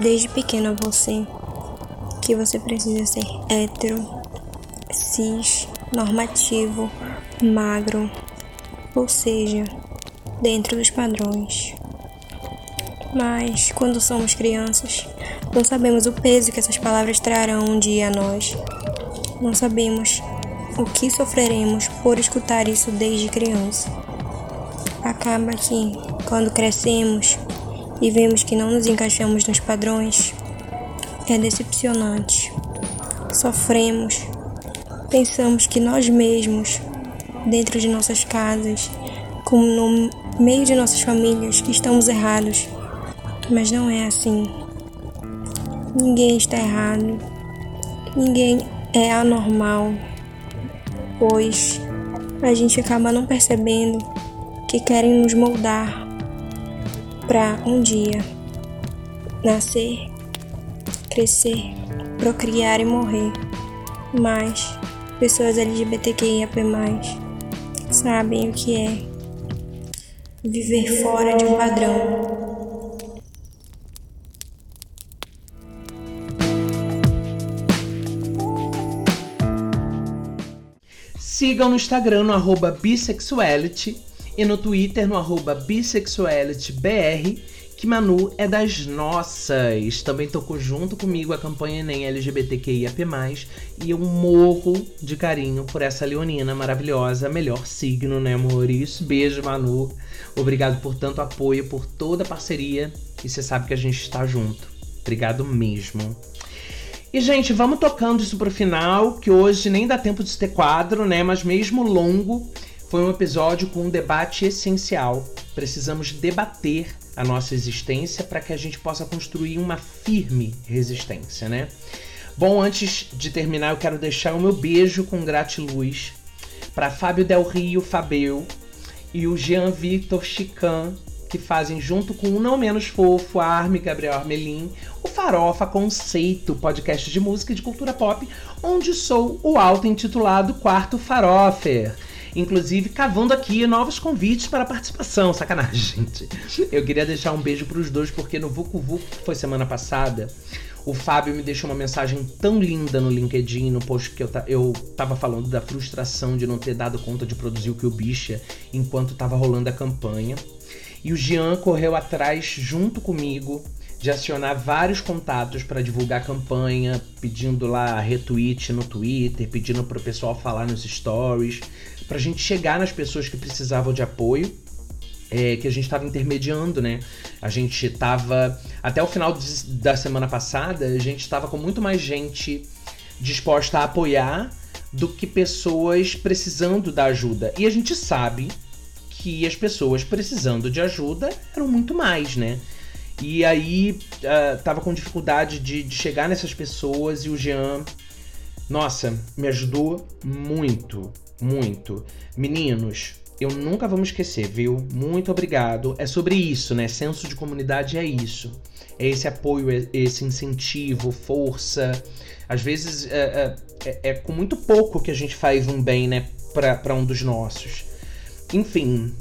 desde pequeno a você, que você precisa ser hétero, cis, normativo, magro, ou seja, dentro dos padrões. Mas quando somos crianças, não sabemos o peso que essas palavras trarão um dia a nós. Não sabemos o que sofreremos por escutar isso desde criança. Acaba que, quando crescemos e vemos que não nos encaixamos nos padrões, é decepcionante. Sofremos, pensamos que nós mesmos, dentro de nossas casas, como no meio de nossas famílias, que estamos errados. Mas não é assim. Ninguém está errado. Ninguém é anormal. Pois a gente acaba não percebendo que querem nos moldar para um dia nascer, crescer, procriar e morrer. Mas pessoas LGBTQIAP+, sabem o que é viver fora de um padrão. Sigam no Instagram no arroba bissexuality e no Twitter no arroba bissexualitybr, que Manu é das nossas. Também tocou junto comigo a campanha Enem LGBTQIAP+, e eu morro de carinho por essa leonina maravilhosa, melhor signo, né amor? Isso, beijo Manu. Obrigado por tanto apoio, por toda a parceria, e você sabe que a gente está junto. Obrigado mesmo. E, gente, vamos tocando isso pro final, que hoje nem dá tempo de ter quadro, né? Mas mesmo longo, foi um episódio com um debate essencial. Precisamos debater a nossa existência para que a gente possa construir uma firme resistência, né? Bom, antes de terminar, eu quero deixar o meu beijo com gratiluz para Fábio Del Rio Fabeu e o Jean Victor Chican, que fazem junto com o não menos fofo, a Arme Gabriel Armelin, o Farofa Conceito, podcast de música e de cultura pop, onde sou o auto-intitulado Quarto Farofer. Inclusive, cavando aqui novos convites para participação. Sacanagem, gente. Eu queria deixar um beijo para os dois, porque no Vucu Vucu, que foi semana passada, o Fábio me deixou uma mensagem tão linda no LinkedIn, no post que eu, eu tava falando da frustração de não ter dado conta de produzir o que o bicha enquanto tava rolando a campanha. E o Jean correu atrás junto comigo de acionar vários contatos para divulgar a campanha, pedindo lá retweet no Twitter, pedindo para o pessoal falar nos stories, para a gente chegar nas pessoas que precisavam de apoio. É, que a gente estava intermediando, né? A gente estava até o final de, da semana passada, a gente estava com muito mais gente disposta a apoiar do que pessoas precisando da ajuda. E a gente sabe que as pessoas precisando de ajuda eram muito mais, né? E aí uh, tava com dificuldade de, de chegar nessas pessoas e o Jean, nossa, me ajudou muito, muito. Meninos, eu nunca vou me esquecer, viu? Muito obrigado. É sobre isso, né? Senso de comunidade é isso. É esse apoio, é esse incentivo, força. Às vezes é, é, é com muito pouco que a gente faz um bem, né? Para um dos nossos. Enfim.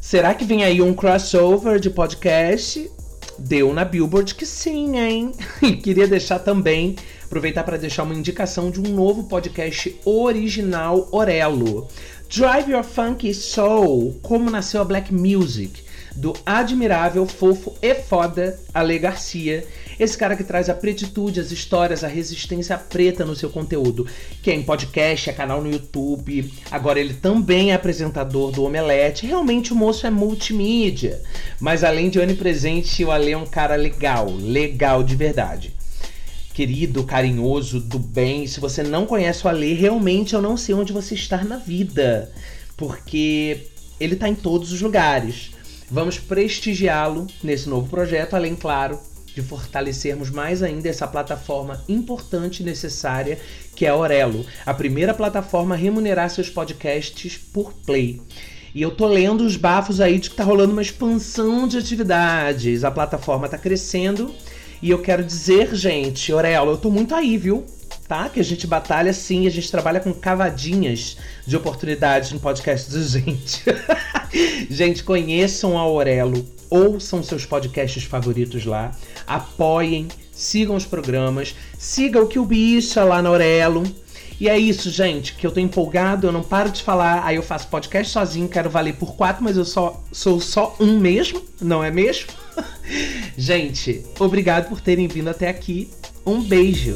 Será que vem aí um crossover de podcast? Deu na Billboard que sim, hein? E queria deixar também, aproveitar para deixar uma indicação de um novo podcast original Orelo. Drive Your Funky Soul, como nasceu a Black Music, do admirável, fofo e foda Ale Garcia, esse cara que traz a pretitude, as histórias, a resistência preta no seu conteúdo, que é em podcast, é canal no YouTube. Agora ele também é apresentador do Omelete. Realmente o moço é multimídia. Mas além de onipresente, o Ale é um cara legal, legal de verdade querido, carinhoso, do bem. Se você não conhece o Ale, realmente eu não sei onde você está na vida, porque ele está em todos os lugares. Vamos prestigiá-lo nesse novo projeto, além, claro, de fortalecermos mais ainda essa plataforma importante e necessária que é a Orelo, a primeira plataforma a remunerar seus podcasts por play. E eu tô lendo os bafos aí de que tá rolando uma expansão de atividades. A plataforma tá crescendo e eu quero dizer, gente, Orelo, eu tô muito aí, viu? Tá? Que a gente batalha sim, a gente trabalha com cavadinhas de oportunidades no podcast do gente. gente, conheçam a Aurelo, ouçam seus podcasts favoritos lá, apoiem, sigam os programas, sigam o que o bicha lá na Aurelo. E é isso, gente, que eu tô empolgado, eu não paro de falar, aí eu faço podcast sozinho, quero valer por quatro, mas eu só sou só um mesmo, não é mesmo? Gente, obrigado por terem vindo até aqui. Um beijo.